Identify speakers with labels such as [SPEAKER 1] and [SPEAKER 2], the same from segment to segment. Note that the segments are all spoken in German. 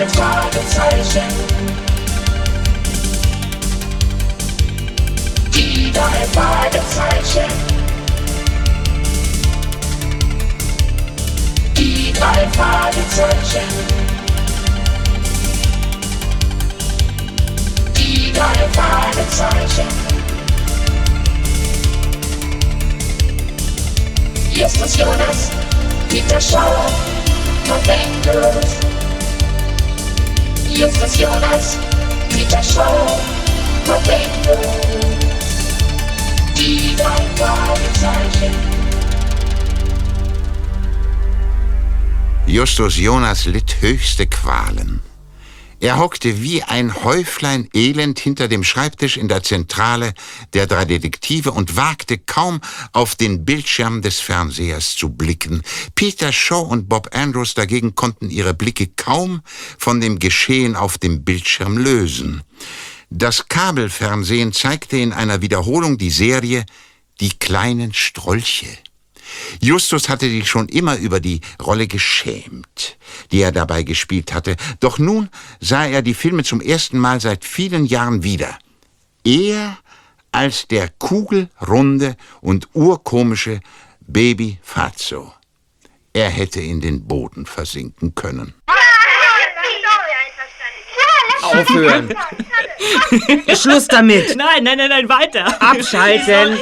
[SPEAKER 1] drei Fragezeichen. Die drei Fragezeichen. Die drei Fragezeichen. Die drei Fragezeichen. Justus Jonas, Peter Schauer, Tom Bengals. Justus Jonas, Peter Schauer, Tom Bengals. Die drei Fragezeichen.
[SPEAKER 2] Justus Jonas litt höchste Qualen. Er hockte wie ein Häuflein Elend hinter dem Schreibtisch in der Zentrale der drei Detektive und wagte kaum auf den Bildschirm des Fernsehers zu blicken. Peter Shaw und Bob Andrews dagegen konnten ihre Blicke kaum von dem Geschehen auf dem Bildschirm lösen. Das Kabelfernsehen zeigte in einer Wiederholung die Serie Die kleinen Strolche. Justus hatte sich schon immer über die Rolle geschämt, die er dabei gespielt hatte, doch nun sah er die Filme zum ersten Mal seit vielen Jahren wieder. Er als der kugelrunde und urkomische Baby Fazio. Er hätte in den Boden versinken können.
[SPEAKER 3] Aufhören. Schluss damit.
[SPEAKER 4] Nein, nein, nein, nein, weiter.
[SPEAKER 3] Abschalten.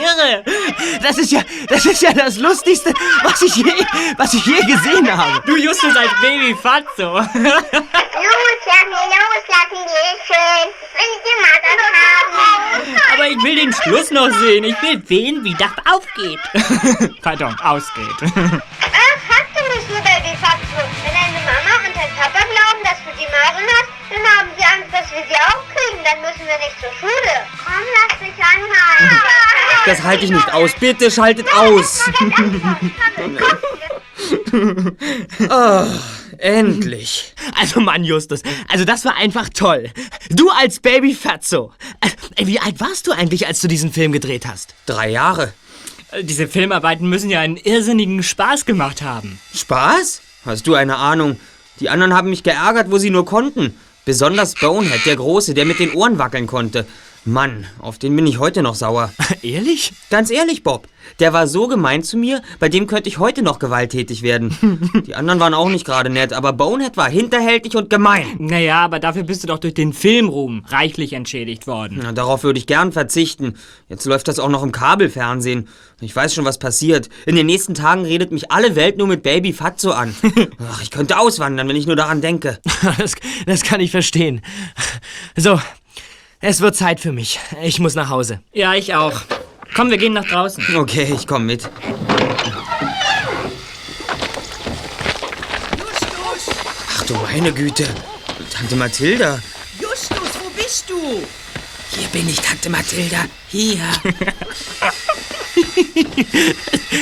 [SPEAKER 4] Das ist. Das ist ja, das ist ja das Lustigste, was ich je, was ich je gesehen habe. Du Justus als Baby Fatso.
[SPEAKER 5] Los, mir loslassen, die ist schön. Will ich Mutter haben?
[SPEAKER 4] Aber ich will den Schluss noch sehen. Ich will sehen, wie das aufgeht. Pardon, ausgeht.
[SPEAKER 5] Dass wir sie auch kriegen. Dann müssen wir nicht zur Schule. Komm, lass dich anhalten.
[SPEAKER 3] Das halte ich nicht aus. Bitte schaltet aus. Oh, endlich.
[SPEAKER 4] Also Mann, Justus, also das war einfach toll. Du als Baby Fatso. Äh, wie alt warst du eigentlich, als du diesen Film gedreht hast?
[SPEAKER 3] Drei Jahre.
[SPEAKER 4] Äh, Diese Filmarbeiten müssen ja einen irrsinnigen Spaß gemacht haben.
[SPEAKER 3] Spaß? Hast du eine Ahnung? Die anderen haben mich geärgert, wo sie nur konnten. Besonders Bonehead, der Große, der mit den Ohren wackeln konnte. Mann, auf den bin ich heute noch sauer.
[SPEAKER 4] Ehrlich?
[SPEAKER 3] Ganz ehrlich, Bob. Der war so gemein zu mir, bei dem könnte ich heute noch gewalttätig werden. Die anderen waren auch nicht gerade nett, aber Bonehead war hinterhältig und gemein.
[SPEAKER 4] Naja, aber dafür bist du doch durch den Filmruhm reichlich entschädigt worden.
[SPEAKER 3] Na, darauf würde ich gern verzichten. Jetzt läuft das auch noch im Kabelfernsehen. Ich weiß schon, was passiert. In den nächsten Tagen redet mich alle Welt nur mit Baby Fatso an. Ach, ich könnte auswandern, wenn ich nur daran denke.
[SPEAKER 4] Das, das kann ich verstehen. So, es wird Zeit für mich. Ich muss nach Hause. Ja, ich auch. Komm, wir gehen nach draußen.
[SPEAKER 3] Okay, ich komme mit. Ach du meine Güte. Tante Mathilda.
[SPEAKER 6] Justus, wo bist du?
[SPEAKER 3] Hier bin ich, Tante Mathilda. Hier.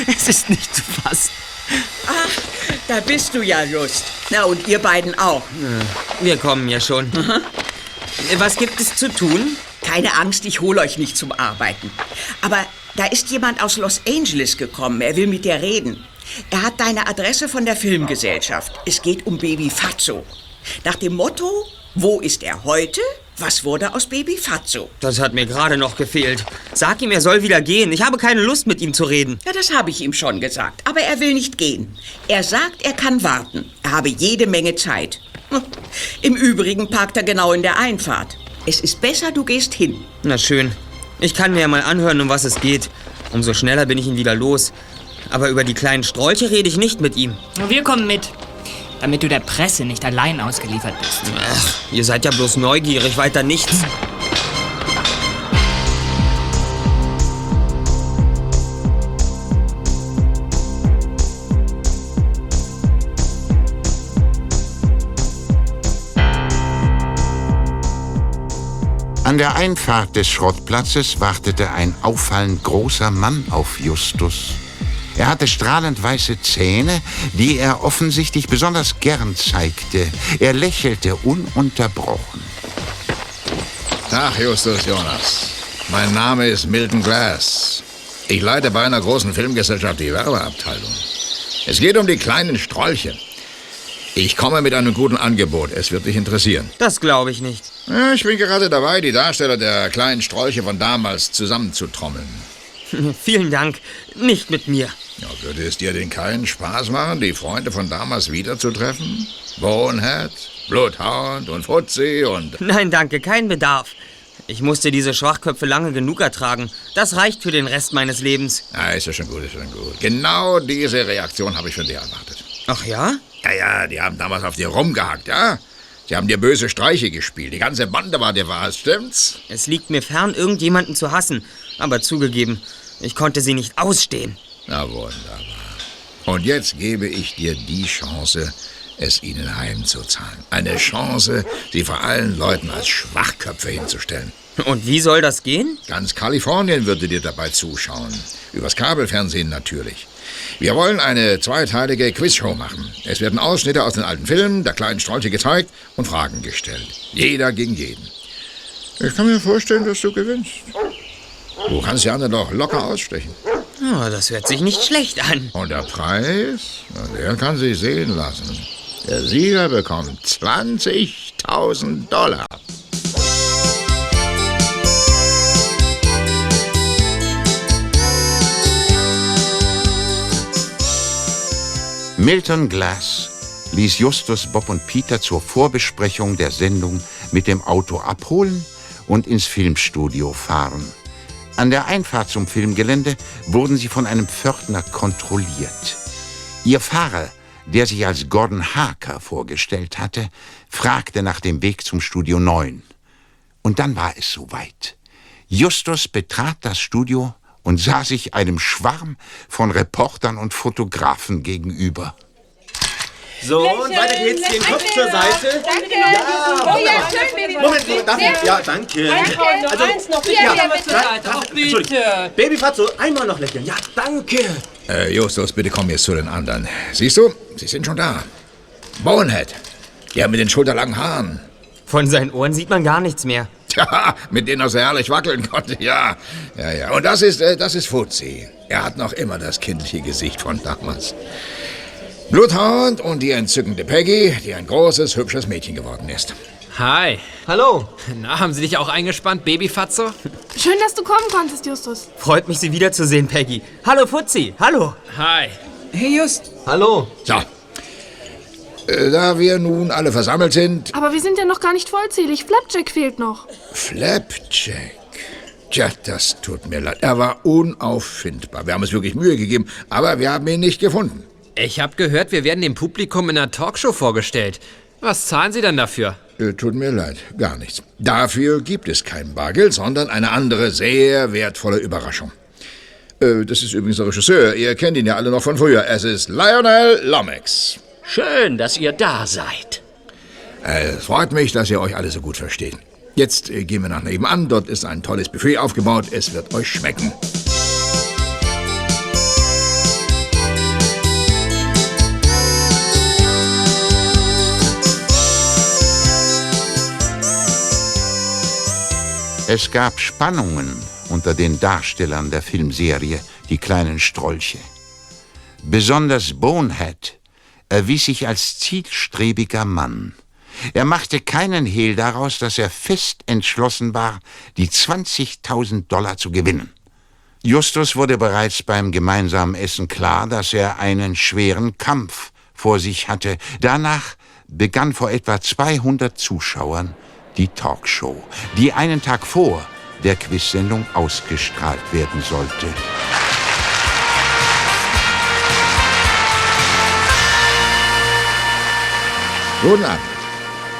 [SPEAKER 4] Es ist nicht zu fassen.
[SPEAKER 6] Ach, da bist du ja, Just. Na, und ihr beiden auch.
[SPEAKER 3] Wir kommen ja schon. Was gibt es zu tun?
[SPEAKER 6] Keine Angst, ich hole euch nicht zum Arbeiten. Aber da ist jemand aus Los Angeles gekommen. Er will mit dir reden. Er hat deine Adresse von der Filmgesellschaft. Es geht um Baby Fatso. Nach dem Motto, wo ist er heute? Was wurde aus Baby Fatso?
[SPEAKER 3] Das hat mir gerade noch gefehlt. Sag ihm, er soll wieder gehen. Ich habe keine Lust, mit ihm zu reden.
[SPEAKER 6] Ja, das habe ich ihm schon gesagt. Aber er will nicht gehen. Er sagt, er kann warten. Er habe jede Menge Zeit. Hm. Im Übrigen parkt er genau in der Einfahrt. Es ist besser, du gehst hin.
[SPEAKER 3] Na schön. Ich kann mir ja mal anhören, um was es geht. Umso schneller bin ich ihn wieder los. Aber über die kleinen Strolche rede ich nicht mit ihm.
[SPEAKER 4] Wir kommen mit. Damit du der Presse nicht allein ausgeliefert bist.
[SPEAKER 3] Ach, ihr seid ja bloß neugierig, weiter nichts.
[SPEAKER 2] An der Einfahrt des Schrottplatzes wartete ein auffallend großer Mann auf Justus. Er hatte strahlend weiße Zähne, die er offensichtlich besonders gern zeigte. Er lächelte ununterbrochen.
[SPEAKER 7] Tag, Justus Jonas. Mein Name ist Milton Glass. Ich leite bei einer großen Filmgesellschaft die Werbeabteilung. Es geht um die kleinen Strolche. Ich komme mit einem guten Angebot. Es wird dich interessieren.
[SPEAKER 3] Das glaube ich nicht.
[SPEAKER 7] Ja, ich bin gerade dabei, die Darsteller der kleinen Strolche von damals zusammenzutrommeln.
[SPEAKER 3] Vielen Dank. Nicht mit mir.
[SPEAKER 7] Ja, würde es dir denn keinen Spaß machen, die Freunde von damals wiederzutreffen? Bonehead, Bloodhound und Fuzzy und...
[SPEAKER 3] Nein, danke, kein Bedarf. Ich musste diese Schwachköpfe lange genug ertragen. Das reicht für den Rest meines Lebens.
[SPEAKER 7] Ja, ist ja schon gut, ist schon gut. Genau diese Reaktion habe ich von dir erwartet.
[SPEAKER 3] Ach ja?
[SPEAKER 7] Ja, ja, die haben damals auf dir rumgehackt, ja? Sie haben dir böse Streiche gespielt. Die ganze Bande war dir was, stimmt's?
[SPEAKER 3] Es liegt mir fern, irgendjemanden zu hassen. Aber zugegeben, ich konnte sie nicht ausstehen.
[SPEAKER 7] Na wunderbar. Und jetzt gebe ich dir die Chance, es ihnen heimzuzahlen. Eine Chance, sie vor allen Leuten als Schwachköpfe hinzustellen.
[SPEAKER 3] Und wie soll das gehen?
[SPEAKER 7] Ganz Kalifornien würde dir dabei zuschauen. Übers Kabelfernsehen natürlich. Wir wollen eine zweiteilige Quizshow machen. Es werden Ausschnitte aus den alten Filmen der kleinen Strolche gezeigt und Fragen gestellt. Jeder gegen jeden. Ich kann mir vorstellen, dass du gewinnst. Du kannst die anderen doch locker ausstechen.
[SPEAKER 3] Oh, das hört sich nicht schlecht an.
[SPEAKER 7] Und der Preis, der kann sich sehen lassen. Der Sieger bekommt 20.000 Dollar.
[SPEAKER 2] Milton Glass ließ Justus, Bob und Peter zur Vorbesprechung der Sendung mit dem Auto abholen und ins Filmstudio fahren. An der Einfahrt zum Filmgelände wurden sie von einem Pförtner kontrolliert. Ihr Fahrer, der sich als Gordon Harker vorgestellt hatte, fragte nach dem Weg zum Studio 9. Und dann war es soweit. Justus betrat das Studio und sah sich einem Schwarm von Reportern und Fotografen gegenüber.
[SPEAKER 8] So, und weiter geht's. Den Kopf zur Seite.
[SPEAKER 9] Danke.
[SPEAKER 8] Ja,
[SPEAKER 9] oh ja, schön, Baby.
[SPEAKER 8] Moment, darf ich? Ja, danke.
[SPEAKER 9] Danke. Also, eins noch. Bitte,
[SPEAKER 8] ja,
[SPEAKER 9] ja, bitte.
[SPEAKER 8] Ach, bitte. Baby Fatso, einmal noch lächeln. Ja, danke.
[SPEAKER 7] Äh, Justus, bitte komm jetzt zu den anderen. Siehst du, sie sind schon da. Bonehead, der mit den schulterlangen Haaren.
[SPEAKER 3] Von seinen Ohren sieht man gar nichts mehr.
[SPEAKER 7] Tja, mit denen er so herrlich wackeln konnte, ja. Ja, ja. Und das ist, äh, das ist Fuzzy. Er hat noch immer das kindliche Gesicht von damals. Bloodhound und die entzückende Peggy, die ein großes, hübsches Mädchen geworden ist.
[SPEAKER 10] Hi.
[SPEAKER 8] Hallo.
[SPEAKER 10] Na, haben Sie dich auch eingespannt, Babyfatzo?
[SPEAKER 9] Schön, dass du kommen konntest, Justus.
[SPEAKER 3] Freut mich, Sie wiederzusehen, Peggy. Hallo, Fuzzi. Hallo.
[SPEAKER 10] Hi.
[SPEAKER 8] Hey, Just. Hallo.
[SPEAKER 7] So. Äh, Da wir nun alle versammelt sind,
[SPEAKER 9] Aber wir sind ja noch gar nicht vollzählig. Flapjack fehlt noch.
[SPEAKER 7] Flapjack. Tja, das tut mir leid. Er war unauffindbar. Wir haben uns wirklich Mühe gegeben, aber wir haben ihn nicht gefunden.
[SPEAKER 10] Ich habe gehört, wir werden dem Publikum in einer Talkshow vorgestellt. Was zahlen Sie denn dafür?
[SPEAKER 7] Äh, Tut mir leid, gar nichts. Dafür gibt es kein Bargeld, sondern eine andere, sehr wertvolle Überraschung. Äh, Das ist übrigens der Regisseur. Ihr kennt ihn ja alle noch von früher. Es ist Lionel Lomax.
[SPEAKER 11] Schön, dass ihr da seid.
[SPEAKER 7] Äh, Es freut mich, dass ihr euch alle so gut versteht. Jetzt äh, gehen wir nach nebenan. Dort ist ein tolles Buffet aufgebaut. Es wird euch schmecken.
[SPEAKER 2] Es gab Spannungen unter den Darstellern der Filmserie Die kleinen Strolche. Besonders Bonehead erwies sich als zielstrebiger Mann. Er machte keinen Hehl daraus, dass er fest entschlossen war, die 20.000 Dollar zu gewinnen. Justus wurde bereits beim gemeinsamen Essen klar, dass er einen schweren Kampf vor sich hatte. Danach begann vor etwa 200 Zuschauern die Talkshow, die einen Tag vor der Quizsendung ausgestrahlt werden sollte.
[SPEAKER 7] Guten Abend.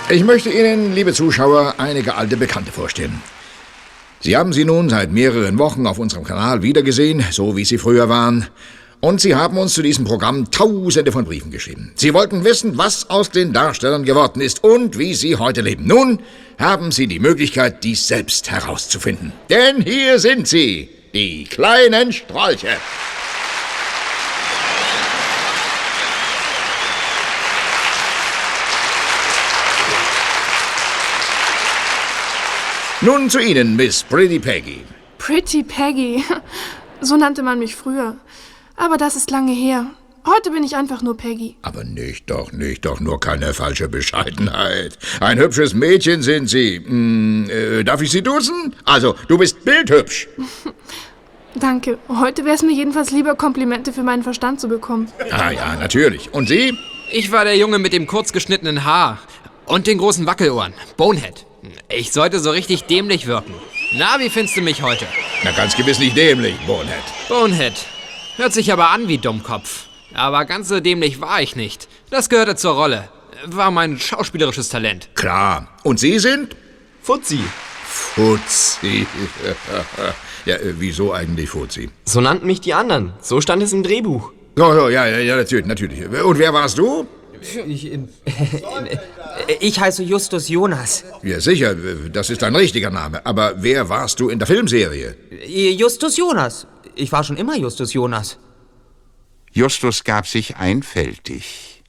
[SPEAKER 7] Ich möchte Ihnen, liebe Zuschauer, einige alte Bekannte vorstellen. Sie haben sie nun seit mehreren Wochen auf unserem Kanal wiedergesehen, so wie sie früher waren. Und Sie haben uns zu diesem Programm tausende von Briefen geschrieben. Sie wollten wissen, was aus den Darstellern geworden ist und wie sie heute leben. Nun haben Sie die Möglichkeit, dies selbst herauszufinden. Denn hier sind sie, die kleinen Strolche. Nun zu Ihnen, Miss Pretty Peggy.
[SPEAKER 9] Pretty Peggy. So nannte man mich früher. Aber das ist lange her. Heute bin ich einfach nur Peggy.
[SPEAKER 7] Aber nicht doch, nicht doch, nur keine falsche Bescheidenheit. Ein hübsches Mädchen sind Sie. Hm, äh, darf ich Sie duzen? Also, du bist bildhübsch.
[SPEAKER 9] Danke. Heute wäre es mir jedenfalls lieber, Komplimente für meinen Verstand zu bekommen.
[SPEAKER 7] Ah ja, natürlich. Und Sie?
[SPEAKER 10] Ich war der Junge mit dem kurz geschnittenen Haar und den großen Wackelohren. Bonehead. Ich sollte so richtig dämlich wirken. Na, wie findest du mich heute?
[SPEAKER 7] Na, ganz gewiss nicht dämlich, Bonehead.
[SPEAKER 10] Bonehead. Hört sich aber an wie Dummkopf. Aber ganz so dämlich war ich nicht. Das gehörte zur Rolle. War mein schauspielerisches Talent.
[SPEAKER 7] Klar. Und Sie sind?
[SPEAKER 8] Fuzzi.
[SPEAKER 7] Fuzzi. ja, äh, wieso eigentlich Fuzzi?
[SPEAKER 8] So nannten mich die anderen. So stand es im Drehbuch.
[SPEAKER 7] Ja, ja, ja, ja, ja, natürlich, natürlich. Und wer warst du?
[SPEAKER 3] Ich, ich heiße Justus Jonas.
[SPEAKER 7] Ja, sicher, das ist dein richtiger Name. Aber wer warst du in der Filmserie?
[SPEAKER 3] Justus Jonas. Ich war schon immer Justus Jonas.
[SPEAKER 2] Justus gab sich einfältig.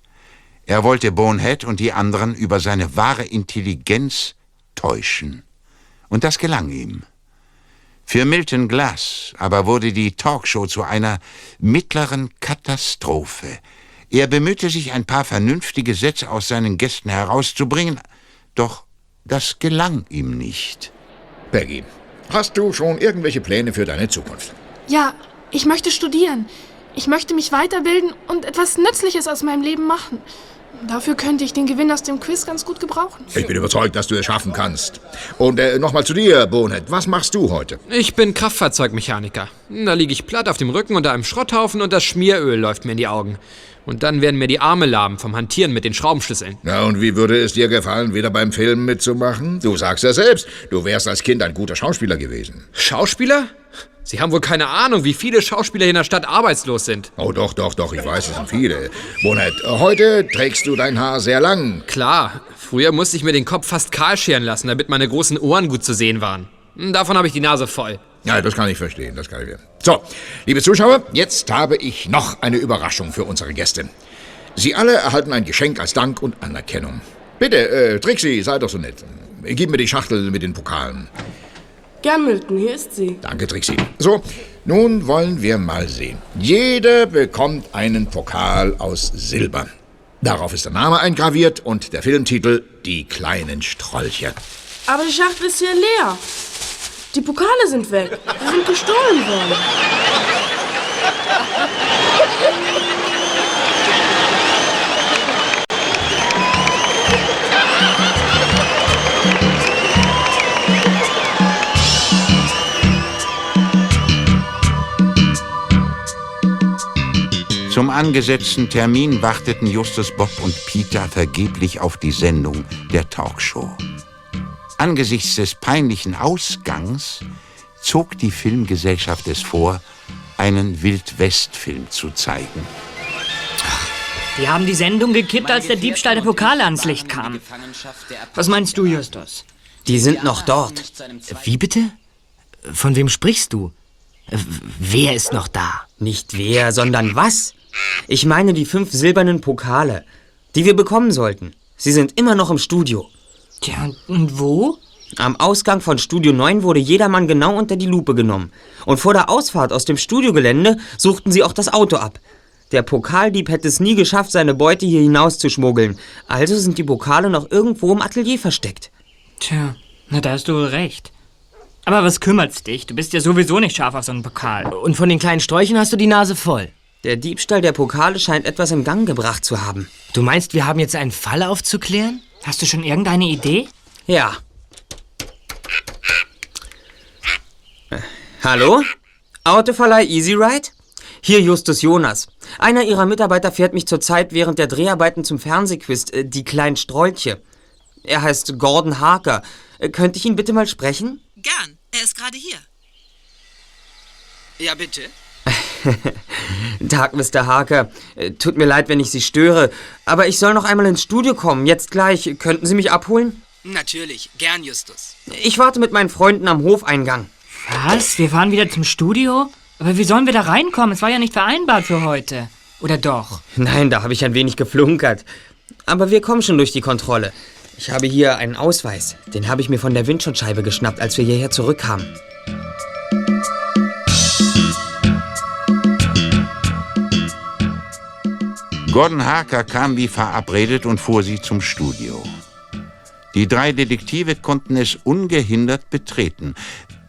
[SPEAKER 2] Er wollte Bonehead und die anderen über seine wahre Intelligenz täuschen. Und das gelang ihm. Für Milton Glass aber wurde die Talkshow zu einer mittleren Katastrophe. Er bemühte sich, ein paar vernünftige Sätze aus seinen Gästen herauszubringen, doch das gelang ihm nicht.
[SPEAKER 7] Peggy, hast du schon irgendwelche Pläne für deine Zukunft?
[SPEAKER 9] Ja, ich möchte studieren. Ich möchte mich weiterbilden und etwas Nützliches aus meinem Leben machen. Dafür könnte ich den Gewinn aus dem Quiz ganz gut gebrauchen.
[SPEAKER 7] Ich bin überzeugt, dass du es schaffen kannst. Und äh, nochmal zu dir, Bonehead. Was machst du heute?
[SPEAKER 10] Ich bin Kraftfahrzeugmechaniker. Da liege ich platt auf dem Rücken unter einem Schrotthaufen und das Schmieröl läuft mir in die Augen. Und dann werden mir die Arme lahm vom Hantieren mit den Schraubenschlüsseln.
[SPEAKER 7] Na, und wie würde es dir gefallen, wieder beim Film mitzumachen? Du sagst ja selbst, du wärst als Kind ein guter Schauspieler gewesen.
[SPEAKER 10] Schauspieler? Sie haben wohl keine Ahnung, wie viele Schauspieler hier in der Stadt arbeitslos sind.
[SPEAKER 7] Oh, doch, doch, doch, ich weiß, es sind viele. Bonnet, heute trägst du dein Haar sehr lang.
[SPEAKER 10] Klar, früher musste ich mir den Kopf fast kahl scheren lassen, damit meine großen Ohren gut zu sehen waren. Davon habe ich die Nase voll.
[SPEAKER 7] Ja, das kann ich verstehen, das kann ich verstehen. So, liebe Zuschauer, jetzt habe ich noch eine Überraschung für unsere Gäste. Sie alle erhalten ein Geschenk als Dank und Anerkennung. Bitte, äh, Trixie, sei doch so nett. Gib mir die Schachtel mit den Pokalen.
[SPEAKER 12] Gern, Milton, hier ist sie.
[SPEAKER 7] Danke, Trixie. So, nun wollen wir mal sehen. Jeder bekommt einen Pokal aus Silber. Darauf ist der Name eingraviert und der Filmtitel Die kleinen Strolche.
[SPEAKER 12] Aber die Schachtel ist hier leer. Die Pokale sind weg. Sie sind gestohlen worden.
[SPEAKER 2] Zum angesetzten Termin warteten Justus, Bob und Peter vergeblich auf die Sendung der Talkshow. Angesichts des peinlichen Ausgangs zog die Filmgesellschaft es vor, einen Wildwest-Film zu zeigen.
[SPEAKER 4] Die haben die Sendung gekippt, als der Diebstahl der Pokale ans Licht kam. Was meinst du, Justus?
[SPEAKER 3] Die sind noch dort.
[SPEAKER 4] Wie bitte? Von wem sprichst du? Wer ist noch da?
[SPEAKER 3] Nicht wer, sondern was? Ich meine die fünf silbernen Pokale, die wir bekommen sollten. Sie sind immer noch im Studio.
[SPEAKER 4] Tja, und wo?
[SPEAKER 3] Am Ausgang von Studio 9 wurde jedermann genau unter die Lupe genommen. Und vor der Ausfahrt aus dem Studiogelände suchten sie auch das Auto ab. Der Pokaldieb hätte es nie geschafft, seine Beute hier hinaus zu schmuggeln. Also sind die Pokale noch irgendwo im Atelier versteckt.
[SPEAKER 4] Tja, na da hast du wohl recht. Aber was kümmert's dich? Du bist ja sowieso nicht scharf auf so einen Pokal. Und von den kleinen Sträuchen hast du die Nase voll.
[SPEAKER 3] Der Diebstahl der Pokale scheint etwas in Gang gebracht zu haben.
[SPEAKER 4] Du meinst, wir haben jetzt einen Fall aufzuklären? Hast du schon irgendeine Idee?
[SPEAKER 3] Ja. Äh, hallo? Autoverleih Easy Ride? Hier Justus Jonas. Einer Ihrer Mitarbeiter fährt mich zurzeit während der Dreharbeiten zum Fernsehquiz, äh, die kleinen Strolche. Er heißt Gordon Harker. Äh, könnte ich ihn bitte mal sprechen?
[SPEAKER 13] Gern. Er ist gerade hier. Ja, bitte.
[SPEAKER 3] Tag, Mr. Harker. Äh, Tut mir leid, wenn ich Sie störe, aber ich soll noch einmal ins Studio kommen. Jetzt gleich. Könnten Sie mich abholen?
[SPEAKER 13] Natürlich. Gern, Justus.
[SPEAKER 3] Ich warte mit meinen Freunden am Hofeingang.
[SPEAKER 4] Was? Wir fahren wieder zum Studio? Aber wie sollen wir da reinkommen? Es war ja nicht vereinbart für heute. Oder doch?
[SPEAKER 3] Nein, da habe ich ein wenig geflunkert. Aber wir kommen schon durch die Kontrolle. Ich habe hier einen Ausweis. Den habe ich mir von der Windschutzscheibe geschnappt, als wir hierher zurückkamen.
[SPEAKER 2] Gordon Harker kam wie verabredet und fuhr sie zum Studio. Die drei Detektive konnten es ungehindert betreten.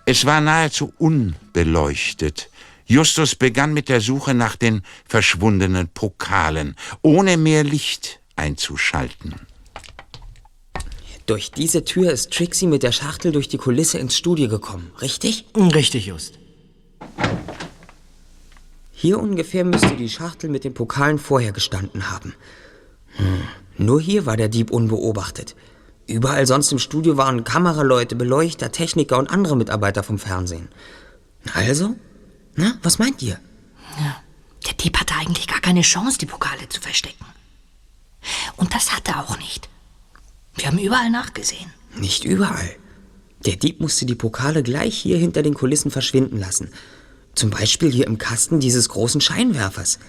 [SPEAKER 2] Es war nahezu unbeleuchtet. Justus begann mit der Suche nach den verschwundenen Pokalen, ohne mehr Licht einzuschalten.
[SPEAKER 3] Durch diese Tür ist Trixie mit der Schachtel durch die Kulisse ins Studio gekommen, richtig?
[SPEAKER 4] Richtig, Just.
[SPEAKER 3] Hier ungefähr müsste die Schachtel mit den Pokalen vorher gestanden haben. Hm. Nur hier war der Dieb unbeobachtet. Überall sonst im Studio waren Kameraleute, Beleuchter, Techniker und andere Mitarbeiter vom Fernsehen. Also? Na, was meint ihr?
[SPEAKER 14] Ja, der Dieb hatte eigentlich gar keine Chance, die Pokale zu verstecken. Und das hat er auch nicht. Wir haben überall nachgesehen.
[SPEAKER 3] Nicht überall. Der Dieb musste die Pokale gleich hier hinter den Kulissen verschwinden lassen. Zum Beispiel hier im Kasten dieses großen Scheinwerfers.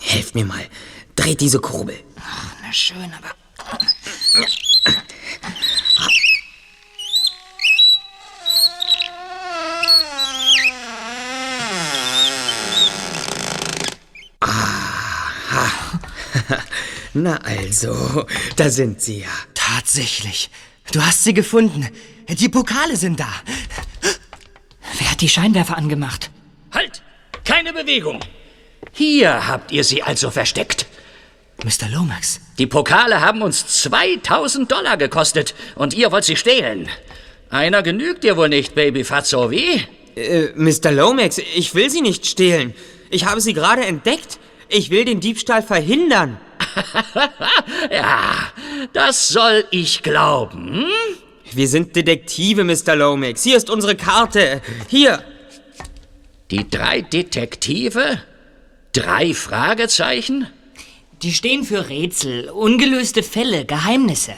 [SPEAKER 3] Helft mir mal. Dreht diese Kurbel.
[SPEAKER 14] Ach, na schön, aber.
[SPEAKER 3] Aha. Na also, da sind sie ja.
[SPEAKER 4] Tatsächlich. Du hast sie gefunden. Die Pokale sind da.
[SPEAKER 14] Hat die Scheinwerfer angemacht?
[SPEAKER 11] Halt! Keine Bewegung! Hier habt ihr sie also versteckt.
[SPEAKER 4] Mr. Lomax.
[SPEAKER 11] Die Pokale haben uns 2000 Dollar gekostet und ihr wollt sie stehlen. Einer genügt dir wohl nicht, Baby Fatso, wie?
[SPEAKER 3] Äh, Mr. Lomax, ich will sie nicht stehlen. Ich habe sie gerade entdeckt. Ich will den Diebstahl verhindern.
[SPEAKER 11] ja, das soll ich glauben. Hm?
[SPEAKER 3] Wir sind Detektive, Mr. Lomax. Hier ist unsere Karte. Hier.
[SPEAKER 11] Die drei Detektive? Drei Fragezeichen?
[SPEAKER 14] Die stehen für Rätsel, ungelöste Fälle, Geheimnisse.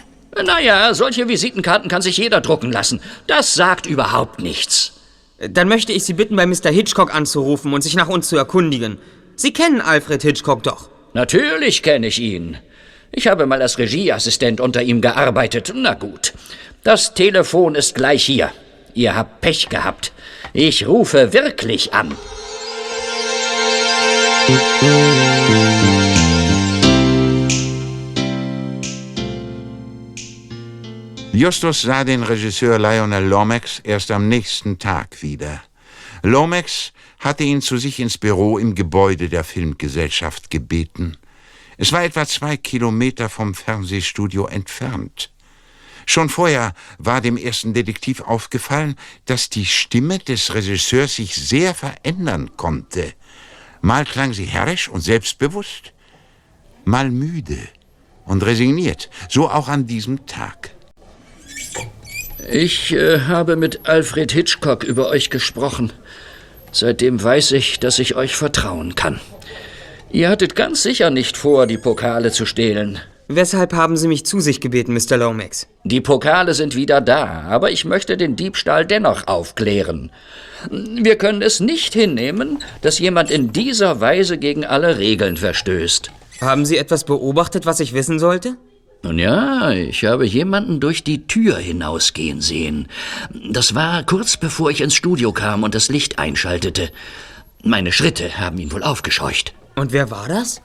[SPEAKER 11] Naja, solche Visitenkarten kann sich jeder drucken lassen. Das sagt überhaupt nichts.
[SPEAKER 3] Dann möchte ich Sie bitten, bei Mr. Hitchcock anzurufen und sich nach uns zu erkundigen. Sie kennen Alfred Hitchcock doch.
[SPEAKER 11] Natürlich kenne ich ihn. Ich habe mal als Regieassistent unter ihm gearbeitet. Na gut. Das Telefon ist gleich hier. Ihr habt Pech gehabt. Ich rufe wirklich an.
[SPEAKER 2] Justus sah den Regisseur Lionel Lomax erst am nächsten Tag wieder. Lomax hatte ihn zu sich ins Büro im Gebäude der Filmgesellschaft gebeten. Es war etwa zwei Kilometer vom Fernsehstudio entfernt. Schon vorher war dem ersten Detektiv aufgefallen, dass die Stimme des Regisseurs sich sehr verändern konnte. Mal klang sie herrisch und selbstbewusst, mal müde und resigniert, so auch an diesem Tag.
[SPEAKER 11] Ich äh, habe mit Alfred Hitchcock über euch gesprochen. Seitdem weiß ich, dass ich euch vertrauen kann. Ihr hattet ganz sicher nicht vor, die Pokale zu stehlen.
[SPEAKER 3] Weshalb haben Sie mich zu sich gebeten, Mr. Lomax?
[SPEAKER 11] Die Pokale sind wieder da, aber ich möchte den Diebstahl dennoch aufklären. Wir können es nicht hinnehmen, dass jemand in dieser Weise gegen alle Regeln verstößt.
[SPEAKER 3] Haben Sie etwas beobachtet, was ich wissen sollte?
[SPEAKER 11] Nun ja, ich habe jemanden durch die Tür hinausgehen sehen. Das war kurz bevor ich ins Studio kam und das Licht einschaltete. Meine Schritte haben ihn wohl aufgescheucht.
[SPEAKER 3] Und wer war das?